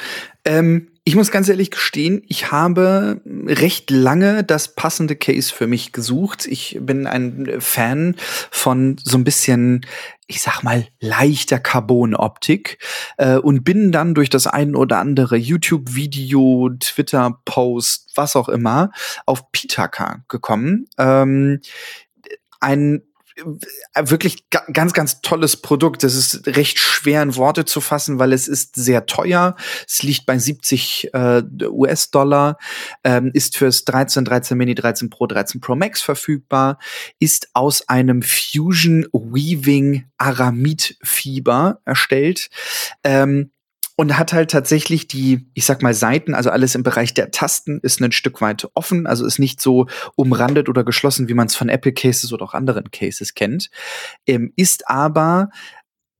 Ähm, ich muss ganz ehrlich gestehen, ich habe recht lange das passende Case für mich gesucht. Ich bin ein Fan von so ein bisschen, ich sag mal, leichter Carbon-Optik äh, und bin dann durch das ein oder andere YouTube-Video, Twitter-Post, was auch immer, auf Pitaka gekommen. Ähm, ein wirklich ganz, ganz tolles Produkt. Das ist recht schwer in Worte zu fassen, weil es ist sehr teuer. Es liegt bei 70 äh, US-Dollar, ähm, ist fürs 13, 13 Mini, 13 Pro, 13 Pro Max verfügbar, ist aus einem Fusion Weaving Aramid Fiber erstellt. Ähm, und hat halt tatsächlich die, ich sag mal, Seiten, also alles im Bereich der Tasten ist ein Stück weit offen, also ist nicht so umrandet oder geschlossen, wie man es von Apple Cases oder auch anderen Cases kennt, ähm, ist aber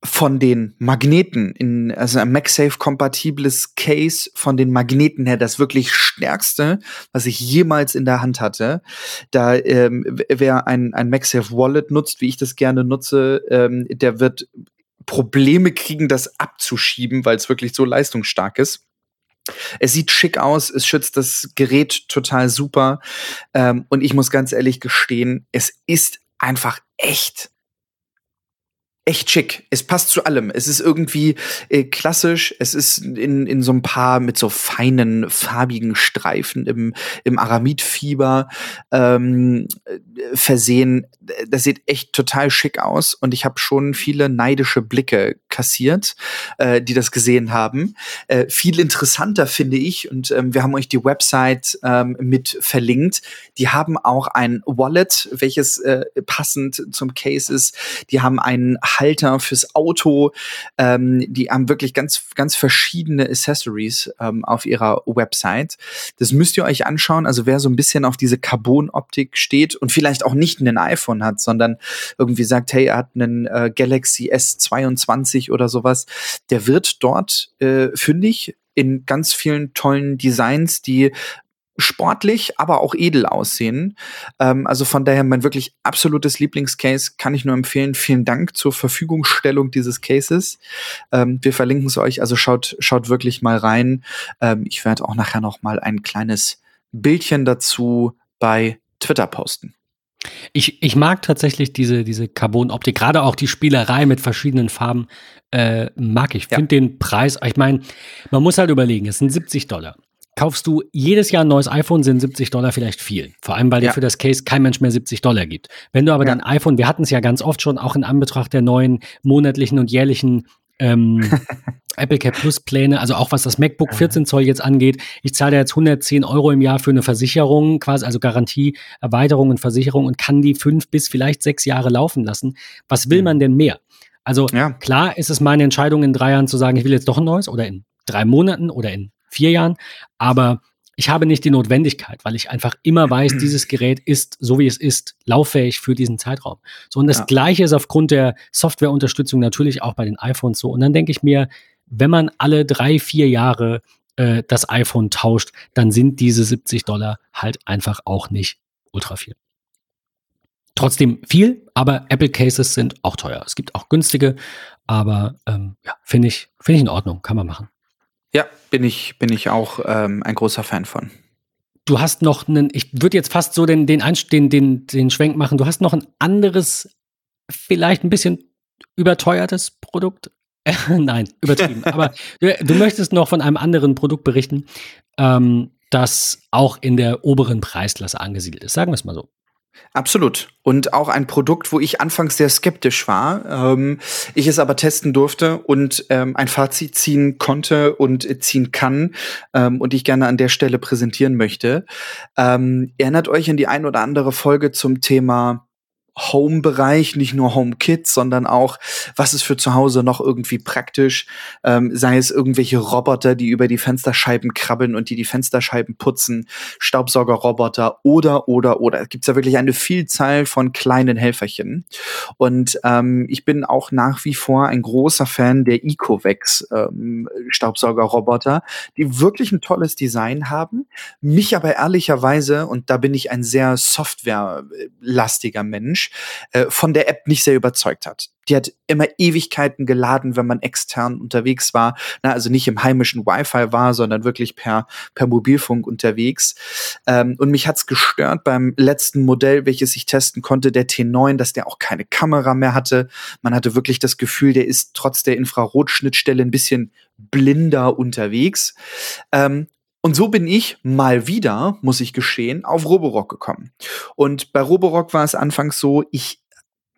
von den Magneten in also ein MagSafe kompatibles Case von den Magneten her das wirklich stärkste, was ich jemals in der Hand hatte. Da ähm, wer ein ein MagSafe Wallet nutzt, wie ich das gerne nutze, ähm, der wird Probleme kriegen, das abzuschieben, weil es wirklich so leistungsstark ist. Es sieht schick aus, es schützt das Gerät total super. Ähm, und ich muss ganz ehrlich gestehen, es ist einfach echt echt schick. Es passt zu allem. Es ist irgendwie äh, klassisch. Es ist in, in so ein paar mit so feinen, farbigen Streifen im, im Aramidfieber ähm, äh, versehen. Das sieht echt total schick aus. Und ich habe schon viele neidische Blicke kassiert, äh, die das gesehen haben. Äh, viel interessanter finde ich, und ähm, wir haben euch die Website ähm, mit verlinkt. Die haben auch ein Wallet, welches äh, passend zum Case ist. Die haben einen Halter fürs Auto. Ähm, die haben wirklich ganz, ganz verschiedene Accessories ähm, auf ihrer Website. Das müsst ihr euch anschauen. Also wer so ein bisschen auf diese Carbon-Optik steht und vielleicht auch nicht ein iPhone hat, sondern irgendwie sagt, hey, er hat einen äh, Galaxy S22 oder sowas, der wird dort äh, fündig in ganz vielen tollen Designs, die sportlich, aber auch edel aussehen. Ähm, also von daher mein wirklich absolutes Lieblingscase kann ich nur empfehlen. Vielen Dank zur Verfügungstellung dieses Cases. Ähm, wir verlinken es euch, also schaut, schaut wirklich mal rein. Ähm, ich werde auch nachher noch mal ein kleines Bildchen dazu bei Twitter posten. Ich, ich mag tatsächlich diese, diese Carbon-Optik, gerade auch die Spielerei mit verschiedenen Farben, äh, mag ich. Finde ja. den Preis, ich meine, man muss halt überlegen, es sind 70 Dollar kaufst du jedes Jahr ein neues iPhone, sind 70 Dollar vielleicht viel. Vor allem, weil ja. dir für das Case kein Mensch mehr 70 Dollar gibt. Wenn du aber ja. dein iPhone, wir hatten es ja ganz oft schon, auch in Anbetracht der neuen monatlichen und jährlichen ähm, (laughs) Apple Care Plus Pläne, also auch was das MacBook 14 Zoll jetzt angeht. Ich zahle jetzt 110 Euro im Jahr für eine Versicherung, quasi, also Garantie, Erweiterung und Versicherung und kann die fünf bis vielleicht sechs Jahre laufen lassen. Was will man denn mehr? Also ja. klar ist es meine Entscheidung in drei Jahren zu sagen, ich will jetzt doch ein neues oder in drei Monaten oder in vier Jahren. Aber ich habe nicht die Notwendigkeit, weil ich einfach immer (clears throat) weiß, dieses Gerät ist, so wie es ist, lauffähig für diesen Zeitraum. So, und das ja. Gleiche ist aufgrund der Softwareunterstützung natürlich auch bei den iPhones so. Und dann denke ich mir, wenn man alle drei, vier Jahre äh, das iPhone tauscht, dann sind diese 70 Dollar halt einfach auch nicht ultra viel. Trotzdem viel, aber Apple Cases sind auch teuer. Es gibt auch günstige, aber ähm, ja, finde ich, finde ich in Ordnung, kann man machen. Ja, bin ich, bin ich auch ähm, ein großer Fan von. Du hast noch einen, ich würde jetzt fast so den, den, den, den, den Schwenk machen, du hast noch ein anderes, vielleicht ein bisschen überteuertes Produkt. (laughs) Nein, übertrieben. (laughs) Aber du, du, möchtest noch von einem anderen Produkt berichten, ähm, das auch in der oberen Preisklasse angesiedelt ist. Sagen wir es mal so. Absolut. Und auch ein Produkt, wo ich anfangs sehr skeptisch war, ähm, ich es aber testen durfte und ähm, ein Fazit ziehen konnte und ziehen kann ähm, und ich gerne an der Stelle präsentieren möchte. Ähm, erinnert euch an die ein oder andere Folge zum Thema Home-Bereich, nicht nur HomeKit, sondern auch, was ist für zu Hause noch irgendwie praktisch, ähm, sei es irgendwelche Roboter, die über die Fensterscheiben krabbeln und die die Fensterscheiben putzen, Staubsaugerroboter oder, oder, oder. Es gibt ja wirklich eine Vielzahl von kleinen Helferchen. Und ähm, ich bin auch nach wie vor ein großer Fan der Ecovex ähm, Staubsaugerroboter, die wirklich ein tolles Design haben, mich aber ehrlicherweise, und da bin ich ein sehr softwarelastiger Mensch, äh, von der App nicht sehr überzeugt hat. Die hat immer Ewigkeiten geladen, wenn man extern unterwegs war. Na, also nicht im heimischen Wi-Fi war, sondern wirklich per, per Mobilfunk unterwegs. Ähm, und mich hat's gestört beim letzten Modell, welches ich testen konnte, der T9, dass der auch keine Kamera mehr hatte. Man hatte wirklich das Gefühl, der ist trotz der Infrarotschnittstelle ein bisschen blinder unterwegs. Ähm, und so bin ich mal wieder, muss ich geschehen, auf Roborock gekommen. Und bei Roborock war es anfangs so, ich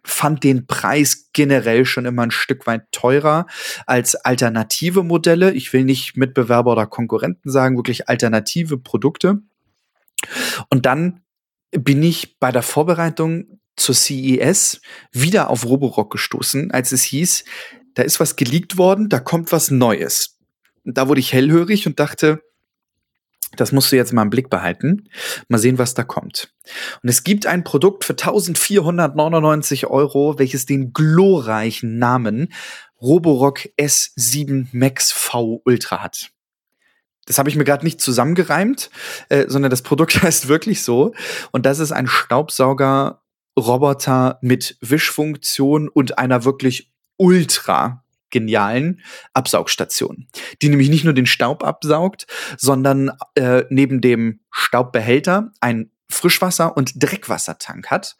fand den Preis generell schon immer ein Stück weit teurer als alternative Modelle. Ich will nicht Mitbewerber oder Konkurrenten sagen, wirklich alternative Produkte. Und dann bin ich bei der Vorbereitung zur CES wieder auf Roborock gestoßen, als es hieß, da ist was geleakt worden, da kommt was Neues. Und da wurde ich hellhörig und dachte, das musst du jetzt mal im Blick behalten. Mal sehen, was da kommt. Und es gibt ein Produkt für 1499 Euro, welches den glorreichen Namen Roborock S7 Max V Ultra hat. Das habe ich mir gerade nicht zusammengereimt, äh, sondern das Produkt (laughs) heißt wirklich so. Und das ist ein Staubsauger-Roboter mit Wischfunktion und einer wirklich ultra genialen Absaugstation, die nämlich nicht nur den Staub absaugt, sondern äh, neben dem Staubbehälter ein Frischwasser- und Dreckwassertank hat,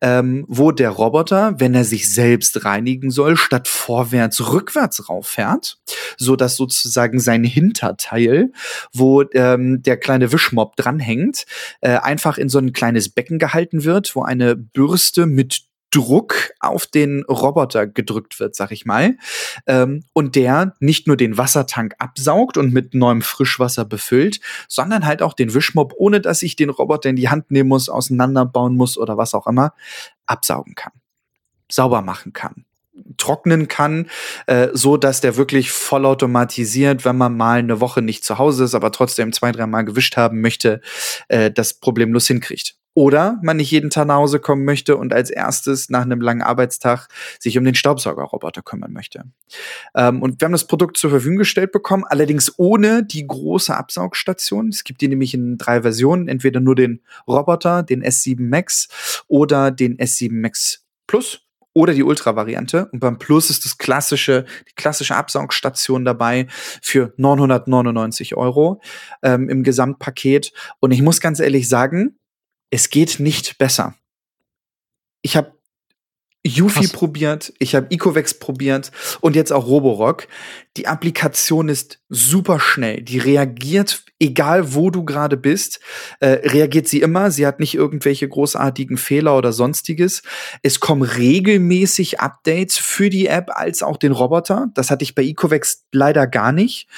ähm, wo der Roboter, wenn er sich selbst reinigen soll, statt vorwärts rückwärts rauffährt, so dass sozusagen sein Hinterteil, wo ähm, der kleine Wischmob dranhängt, äh, einfach in so ein kleines Becken gehalten wird, wo eine Bürste mit Druck auf den Roboter gedrückt wird, sag ich mal. Ähm, und der nicht nur den Wassertank absaugt und mit neuem Frischwasser befüllt, sondern halt auch den Wischmob, ohne dass ich den Roboter in die Hand nehmen muss, auseinanderbauen muss oder was auch immer, absaugen kann. Sauber machen kann. trocknen kann, äh, so dass der wirklich vollautomatisiert, wenn man mal eine Woche nicht zu Hause ist, aber trotzdem zwei, dreimal gewischt haben möchte, äh, das problemlos hinkriegt. Oder man nicht jeden Tag nach Hause kommen möchte und als erstes nach einem langen Arbeitstag sich um den Staubsaugerroboter kümmern möchte. Ähm, und wir haben das Produkt zur Verfügung gestellt bekommen, allerdings ohne die große Absaugstation. Es gibt die nämlich in drei Versionen, entweder nur den Roboter, den S7 Max oder den S7 Max Plus oder die Ultra-Variante. Und beim Plus ist das klassische, die klassische Absaugstation dabei für 999 Euro ähm, im Gesamtpaket. Und ich muss ganz ehrlich sagen, es geht nicht besser. Ich habe Yuffie probiert, ich habe Ecovex probiert und jetzt auch Roborock. Die Applikation ist super schnell. Die reagiert, egal wo du gerade bist, äh, reagiert sie immer. Sie hat nicht irgendwelche großartigen Fehler oder sonstiges. Es kommen regelmäßig Updates für die App als auch den Roboter. Das hatte ich bei Ecovex leider gar nicht.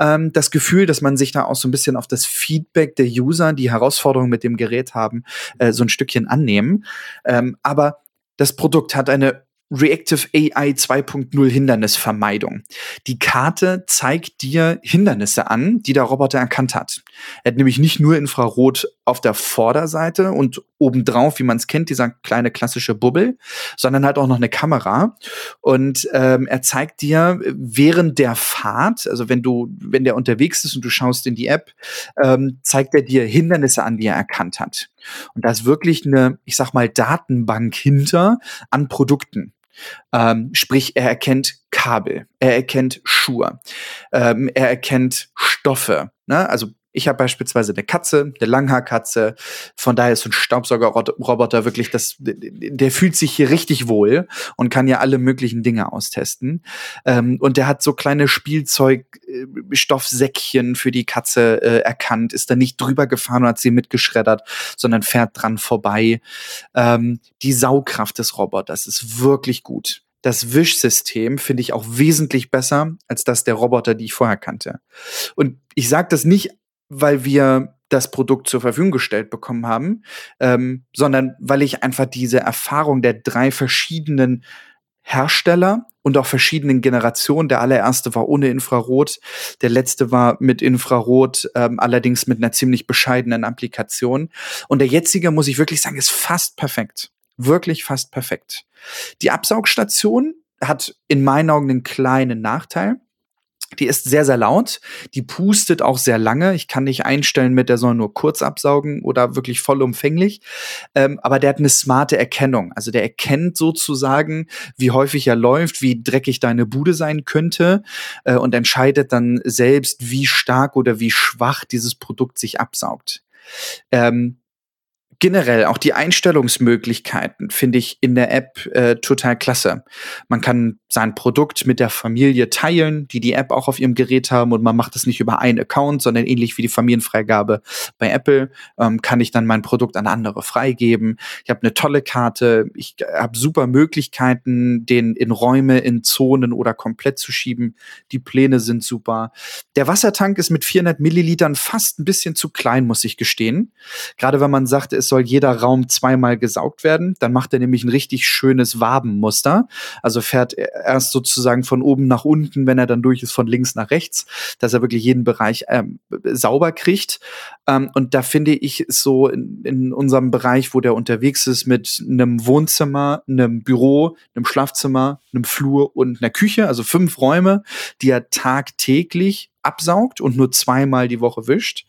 Ähm, das Gefühl, dass man sich da auch so ein bisschen auf das Feedback der User, die Herausforderungen mit dem Gerät haben, äh, so ein Stückchen annehmen. Ähm, aber das Produkt hat eine Reactive AI 2.0 Hindernisvermeidung. Die Karte zeigt dir Hindernisse an, die der Roboter erkannt hat. Er hat nämlich nicht nur Infrarot auf der Vorderseite und obendrauf, wie man es kennt, dieser kleine klassische Bubbel, sondern halt auch noch eine Kamera. Und ähm, er zeigt dir während der Fahrt, also wenn du, wenn der unterwegs ist und du schaust in die App, ähm, zeigt er dir Hindernisse an, die er erkannt hat. Und da ist wirklich eine, ich sag mal, Datenbank hinter an Produkten. Ähm, sprich, er erkennt Kabel, er erkennt Schuhe, ähm, er erkennt Stoffe. Ne? Also ich habe beispielsweise eine Katze, eine Langhaarkatze. Von daher ist so ein Staubsaugerroboter wirklich, das, der fühlt sich hier richtig wohl und kann ja alle möglichen Dinge austesten. Ähm, und der hat so kleine Spielzeugstoffsäckchen für die Katze äh, erkannt, ist da nicht drüber gefahren und hat sie mitgeschreddert, sondern fährt dran vorbei. Ähm, die Saugkraft des Roboters ist wirklich gut das Wischsystem finde ich auch wesentlich besser als das der Roboter, die ich vorher kannte. Und ich sage das nicht weil wir das Produkt zur Verfügung gestellt bekommen haben, ähm, sondern weil ich einfach diese Erfahrung der drei verschiedenen Hersteller und auch verschiedenen Generationen. Der allererste war ohne Infrarot, der letzte war mit Infrarot, ähm, allerdings mit einer ziemlich bescheidenen Applikation. Und der jetzige, muss ich wirklich sagen, ist fast perfekt. Wirklich fast perfekt. Die Absaugstation hat in meinen Augen einen kleinen Nachteil. Die ist sehr, sehr laut. Die pustet auch sehr lange. Ich kann nicht einstellen mit, der soll nur kurz absaugen oder wirklich vollumfänglich. Ähm, aber der hat eine smarte Erkennung. Also der erkennt sozusagen, wie häufig er läuft, wie dreckig deine Bude sein könnte äh, und entscheidet dann selbst, wie stark oder wie schwach dieses Produkt sich absaugt. Ähm, generell auch die Einstellungsmöglichkeiten finde ich in der App äh, total klasse. Man kann sein Produkt mit der Familie teilen, die die App auch auf ihrem Gerät haben und man macht das nicht über einen Account, sondern ähnlich wie die Familienfreigabe bei Apple ähm, kann ich dann mein Produkt an andere freigeben. Ich habe eine tolle Karte, ich habe super Möglichkeiten, den in Räume, in Zonen oder komplett zu schieben. Die Pläne sind super. Der Wassertank ist mit 400 Millilitern fast ein bisschen zu klein, muss ich gestehen. Gerade wenn man sagt, es es soll jeder Raum zweimal gesaugt werden. Dann macht er nämlich ein richtig schönes Wabenmuster. Also fährt er erst sozusagen von oben nach unten, wenn er dann durch ist, von links nach rechts, dass er wirklich jeden Bereich ähm, sauber kriegt. Ähm, und da finde ich so in, in unserem Bereich, wo der unterwegs ist, mit einem Wohnzimmer, einem Büro, einem Schlafzimmer, einem Flur und einer Küche, also fünf Räume, die er tagtäglich absaugt und nur zweimal die Woche wischt.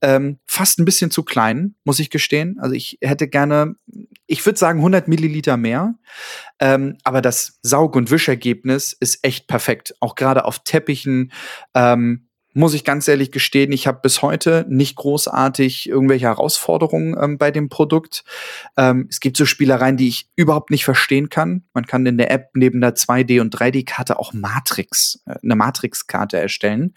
Ähm, fast ein bisschen zu klein, muss ich gestehen. Also ich hätte gerne, ich würde sagen 100 Milliliter mehr. Ähm, aber das Saug- und Wischergebnis ist echt perfekt. Auch gerade auf Teppichen. Ähm, muss ich ganz ehrlich gestehen, ich habe bis heute nicht großartig irgendwelche Herausforderungen ähm, bei dem Produkt. Ähm, es gibt so Spielereien, die ich überhaupt nicht verstehen kann. Man kann in der App neben der 2D- und 3D-Karte auch Matrix, äh, eine Matrix-Karte erstellen.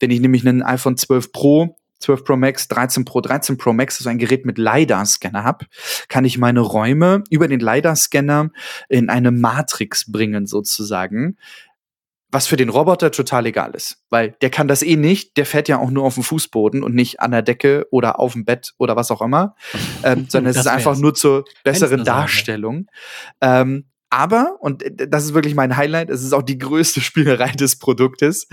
Wenn ich nämlich einen iPhone 12 Pro 12 Pro Max, 13 Pro, 13 Pro Max, also ein Gerät mit LiDAR-Scanner habe, kann ich meine Räume über den LiDAR-Scanner in eine Matrix bringen, sozusagen was für den Roboter total egal ist, weil der kann das eh nicht, der fährt ja auch nur auf dem Fußboden und nicht an der Decke oder auf dem Bett oder was auch immer, (laughs) ähm, sondern es ist einfach nur zur besseren Darstellung. Ähm, aber, und das ist wirklich mein Highlight, es ist auch die größte (laughs) Spielerei des Produktes.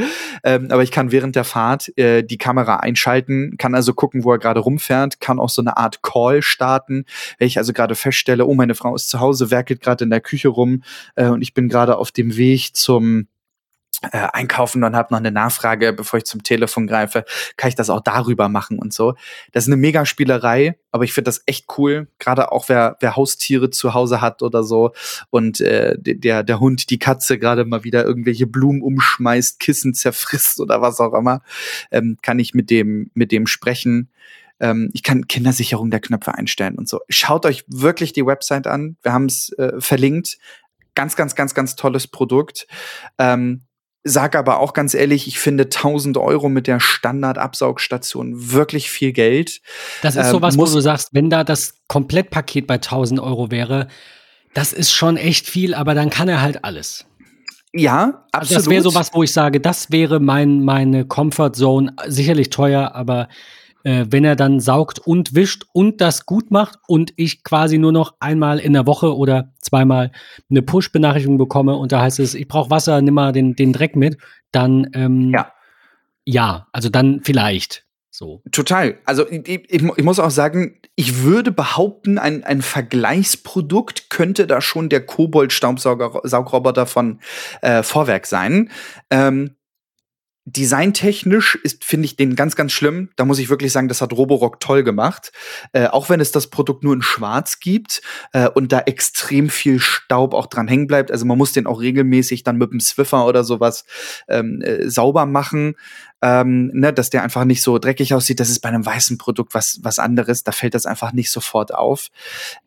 Ähm, aber ich kann während der Fahrt äh, die Kamera einschalten, kann also gucken, wo er gerade rumfährt, kann auch so eine Art Call starten, wenn ich also gerade feststelle, oh, meine Frau ist zu Hause, werkelt gerade in der Küche rum äh, und ich bin gerade auf dem Weg zum äh, einkaufen und habe noch eine Nachfrage, bevor ich zum Telefon greife, kann ich das auch darüber machen und so. Das ist eine Mega-Spielerei, aber ich finde das echt cool. Gerade auch wer, wer Haustiere zu Hause hat oder so und äh, der, der Hund, die Katze gerade mal wieder irgendwelche Blumen umschmeißt, Kissen zerfrisst oder was auch immer, ähm, kann ich mit dem, mit dem sprechen ähm, ich kann Kindersicherung der Knöpfe einstellen und so. Schaut euch wirklich die Website an. Wir haben es äh, verlinkt. Ganz, ganz, ganz, ganz tolles Produkt. Ähm, Sag aber auch ganz ehrlich, ich finde 1000 Euro mit der Standardabsaugstation wirklich viel Geld. Das ist ähm, sowas, wo du sagst, wenn da das Komplettpaket bei 1000 Euro wäre, das ist schon echt viel, aber dann kann er halt alles. Ja, absolut. Also das wäre sowas, wo ich sage, das wäre mein, meine Comfort Zone. Sicherlich teuer, aber äh, wenn er dann saugt und wischt und das gut macht und ich quasi nur noch einmal in der Woche oder zweimal eine Push-Benachrichtigung bekomme und da heißt es, ich brauche Wasser, nimm mal den, den Dreck mit, dann ähm, ja. ja, also dann vielleicht. So. Total. Also ich, ich, ich, muss auch sagen, ich würde behaupten, ein, ein Vergleichsprodukt könnte da schon der Kobold-Staubsaugroboter von äh, Vorwerk sein. Ähm, Designtechnisch ist, finde ich, den ganz, ganz schlimm. Da muss ich wirklich sagen, das hat Roborock toll gemacht. Äh, auch wenn es das Produkt nur in Schwarz gibt äh, und da extrem viel Staub auch dran hängen bleibt. Also man muss den auch regelmäßig dann mit dem Swiffer oder sowas ähm, äh, sauber machen ähm, ne, dass der einfach nicht so dreckig aussieht. Das ist bei einem weißen Produkt was, was anderes. Da fällt das einfach nicht sofort auf.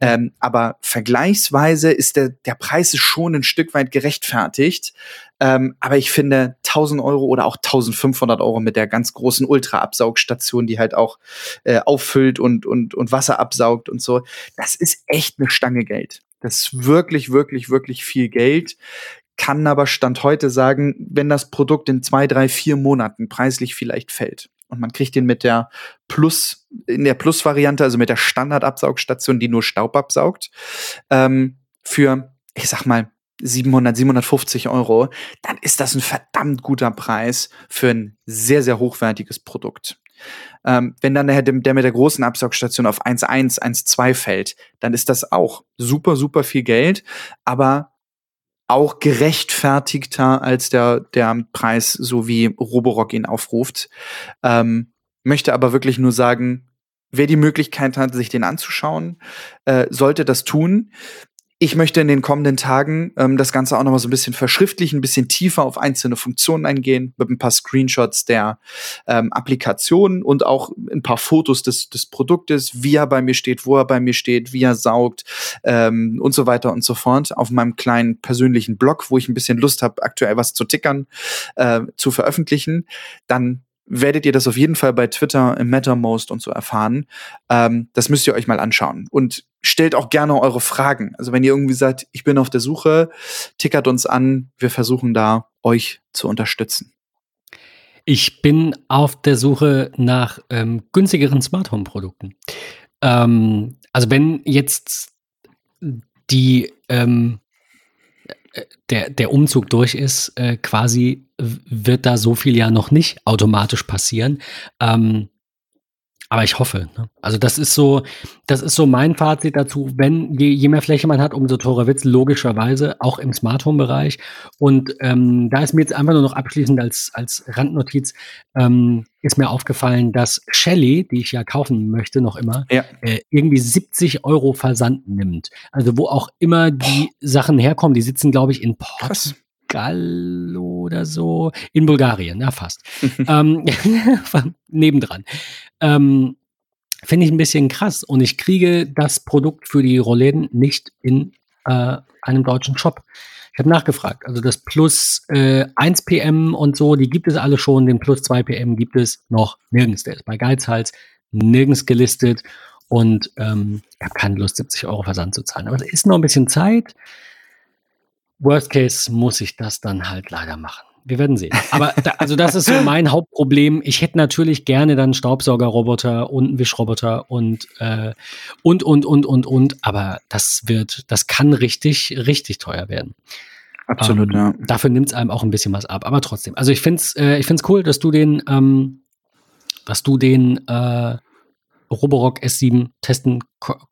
Ähm, aber vergleichsweise ist der, der Preis ist schon ein Stück weit gerechtfertigt. Ähm, aber ich finde 1000 Euro oder auch 1500 Euro mit der ganz großen Ultra-Absaugstation, die halt auch äh, auffüllt und, und, und Wasser absaugt und so, das ist echt eine Stange Geld. Das ist wirklich, wirklich, wirklich viel Geld kann aber Stand heute sagen, wenn das Produkt in zwei, drei, vier Monaten preislich vielleicht fällt und man kriegt den mit der Plus, in der Plus-Variante, also mit der Standardabsaugstation, die nur Staub absaugt, ähm, für, ich sag mal, 700, 750 Euro, dann ist das ein verdammt guter Preis für ein sehr, sehr hochwertiges Produkt. Ähm, wenn dann der, der mit der großen Absaugstation auf 1,1, 1,2 fällt, dann ist das auch super, super viel Geld, aber auch gerechtfertigter als der, der Preis, so wie Roborock ihn aufruft. Ähm, möchte aber wirklich nur sagen, wer die Möglichkeit hat, sich den anzuschauen, äh, sollte das tun. Ich möchte in den kommenden Tagen ähm, das Ganze auch noch mal so ein bisschen verschriftlichen, ein bisschen tiefer auf einzelne Funktionen eingehen, mit ein paar Screenshots der ähm, Applikation und auch ein paar Fotos des, des Produktes, wie er bei mir steht, wo er bei mir steht, wie er saugt ähm, und so weiter und so fort auf meinem kleinen persönlichen Blog, wo ich ein bisschen Lust habe, aktuell was zu tickern, äh, zu veröffentlichen. Dann werdet ihr das auf jeden Fall bei Twitter im Mattermost und so erfahren. Ähm, das müsst ihr euch mal anschauen. Und stellt auch gerne eure Fragen. Also wenn ihr irgendwie sagt, ich bin auf der Suche, tickert uns an. Wir versuchen da euch zu unterstützen. Ich bin auf der Suche nach ähm, günstigeren Smart Home Produkten. Ähm, also wenn jetzt die ähm, der, der Umzug durch ist, äh, quasi wird da so viel ja noch nicht automatisch passieren. Ähm, aber ich hoffe. Ne? Also das ist so, das ist so mein Fazit dazu. Wenn je, je mehr Fläche man hat, umso teurer wird es logischerweise auch im Smart Home Bereich. Und ähm, da ist mir jetzt einfach nur noch abschließend als als Randnotiz ähm, ist mir aufgefallen, dass Shelly, die ich ja kaufen möchte noch immer, ja. äh, irgendwie 70 Euro Versand nimmt. Also wo auch immer die Boah. Sachen herkommen, die sitzen glaube ich in Port. Portugal oder so. In Bulgarien, ja, fast. ähm, (laughs) nebendran. Ähm, Finde ich ein bisschen krass. Und ich kriege das Produkt für die Rollläden nicht in äh, einem deutschen Shop. Ich habe nachgefragt. Also das Plus äh, 1 PM und so, die gibt es alle schon. Den Plus 2 PM gibt es noch nirgends. Der ist bei Geizhals nirgends gelistet. Und ähm, ich habe keine Lust, 70 Euro Versand zu zahlen. Aber es ist noch ein bisschen Zeit. Worst Case muss ich das dann halt leider machen. Wir werden sehen. Aber da, also das ist so (laughs) mein Hauptproblem. Ich hätte natürlich gerne dann Staubsaugerroboter und einen Wischroboter und äh, und und und und und. Aber das wird, das kann richtig richtig teuer werden. Absolut, ähm, ja. Dafür nimmt es einem auch ein bisschen was ab. Aber trotzdem. Also ich finde es äh, ich find's cool, dass du den, ähm, dass du den äh, Roborock S7 testen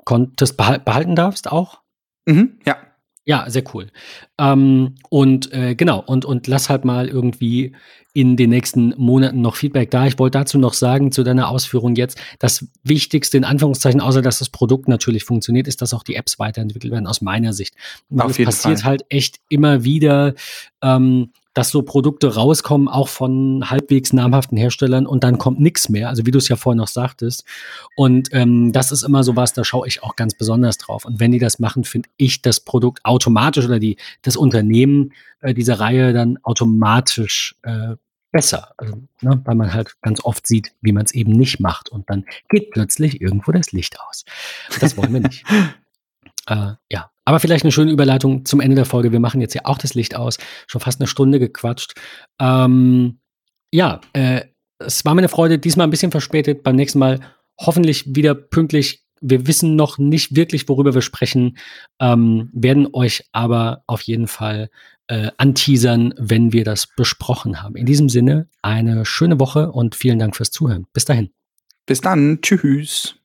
konntest, behal behalten darfst auch. Mhm, ja. Ja, sehr cool. Ähm, und äh, genau, und, und lass halt mal irgendwie in den nächsten Monaten noch Feedback da. Ich wollte dazu noch sagen, zu deiner Ausführung jetzt, das Wichtigste in Anführungszeichen, außer dass das Produkt natürlich funktioniert, ist, dass auch die Apps weiterentwickelt werden, aus meiner Sicht. Weil Auf es passiert Fall. halt echt immer wieder, ähm, dass so Produkte rauskommen, auch von halbwegs namhaften Herstellern und dann kommt nichts mehr, also wie du es ja vorhin noch sagtest. Und ähm, das ist immer so was, da schaue ich auch ganz besonders drauf. Und wenn die das machen, finde ich das Produkt automatisch oder die, das Unternehmen äh, dieser Reihe dann automatisch äh, besser. Also, ne, weil man halt ganz oft sieht, wie man es eben nicht macht. Und dann geht plötzlich irgendwo das Licht aus. Das wollen wir nicht. (laughs) äh, ja, aber vielleicht eine schöne Überleitung zum Ende der Folge. Wir machen jetzt ja auch das Licht aus. Schon fast eine Stunde gequatscht. Ähm, ja, äh, es war mir eine Freude. Diesmal ein bisschen verspätet. Beim nächsten Mal hoffentlich wieder pünktlich. Wir wissen noch nicht wirklich, worüber wir sprechen, ähm, werden euch aber auf jeden Fall äh, anteasern, wenn wir das besprochen haben. In diesem Sinne, eine schöne Woche und vielen Dank fürs Zuhören. Bis dahin. Bis dann. Tschüss.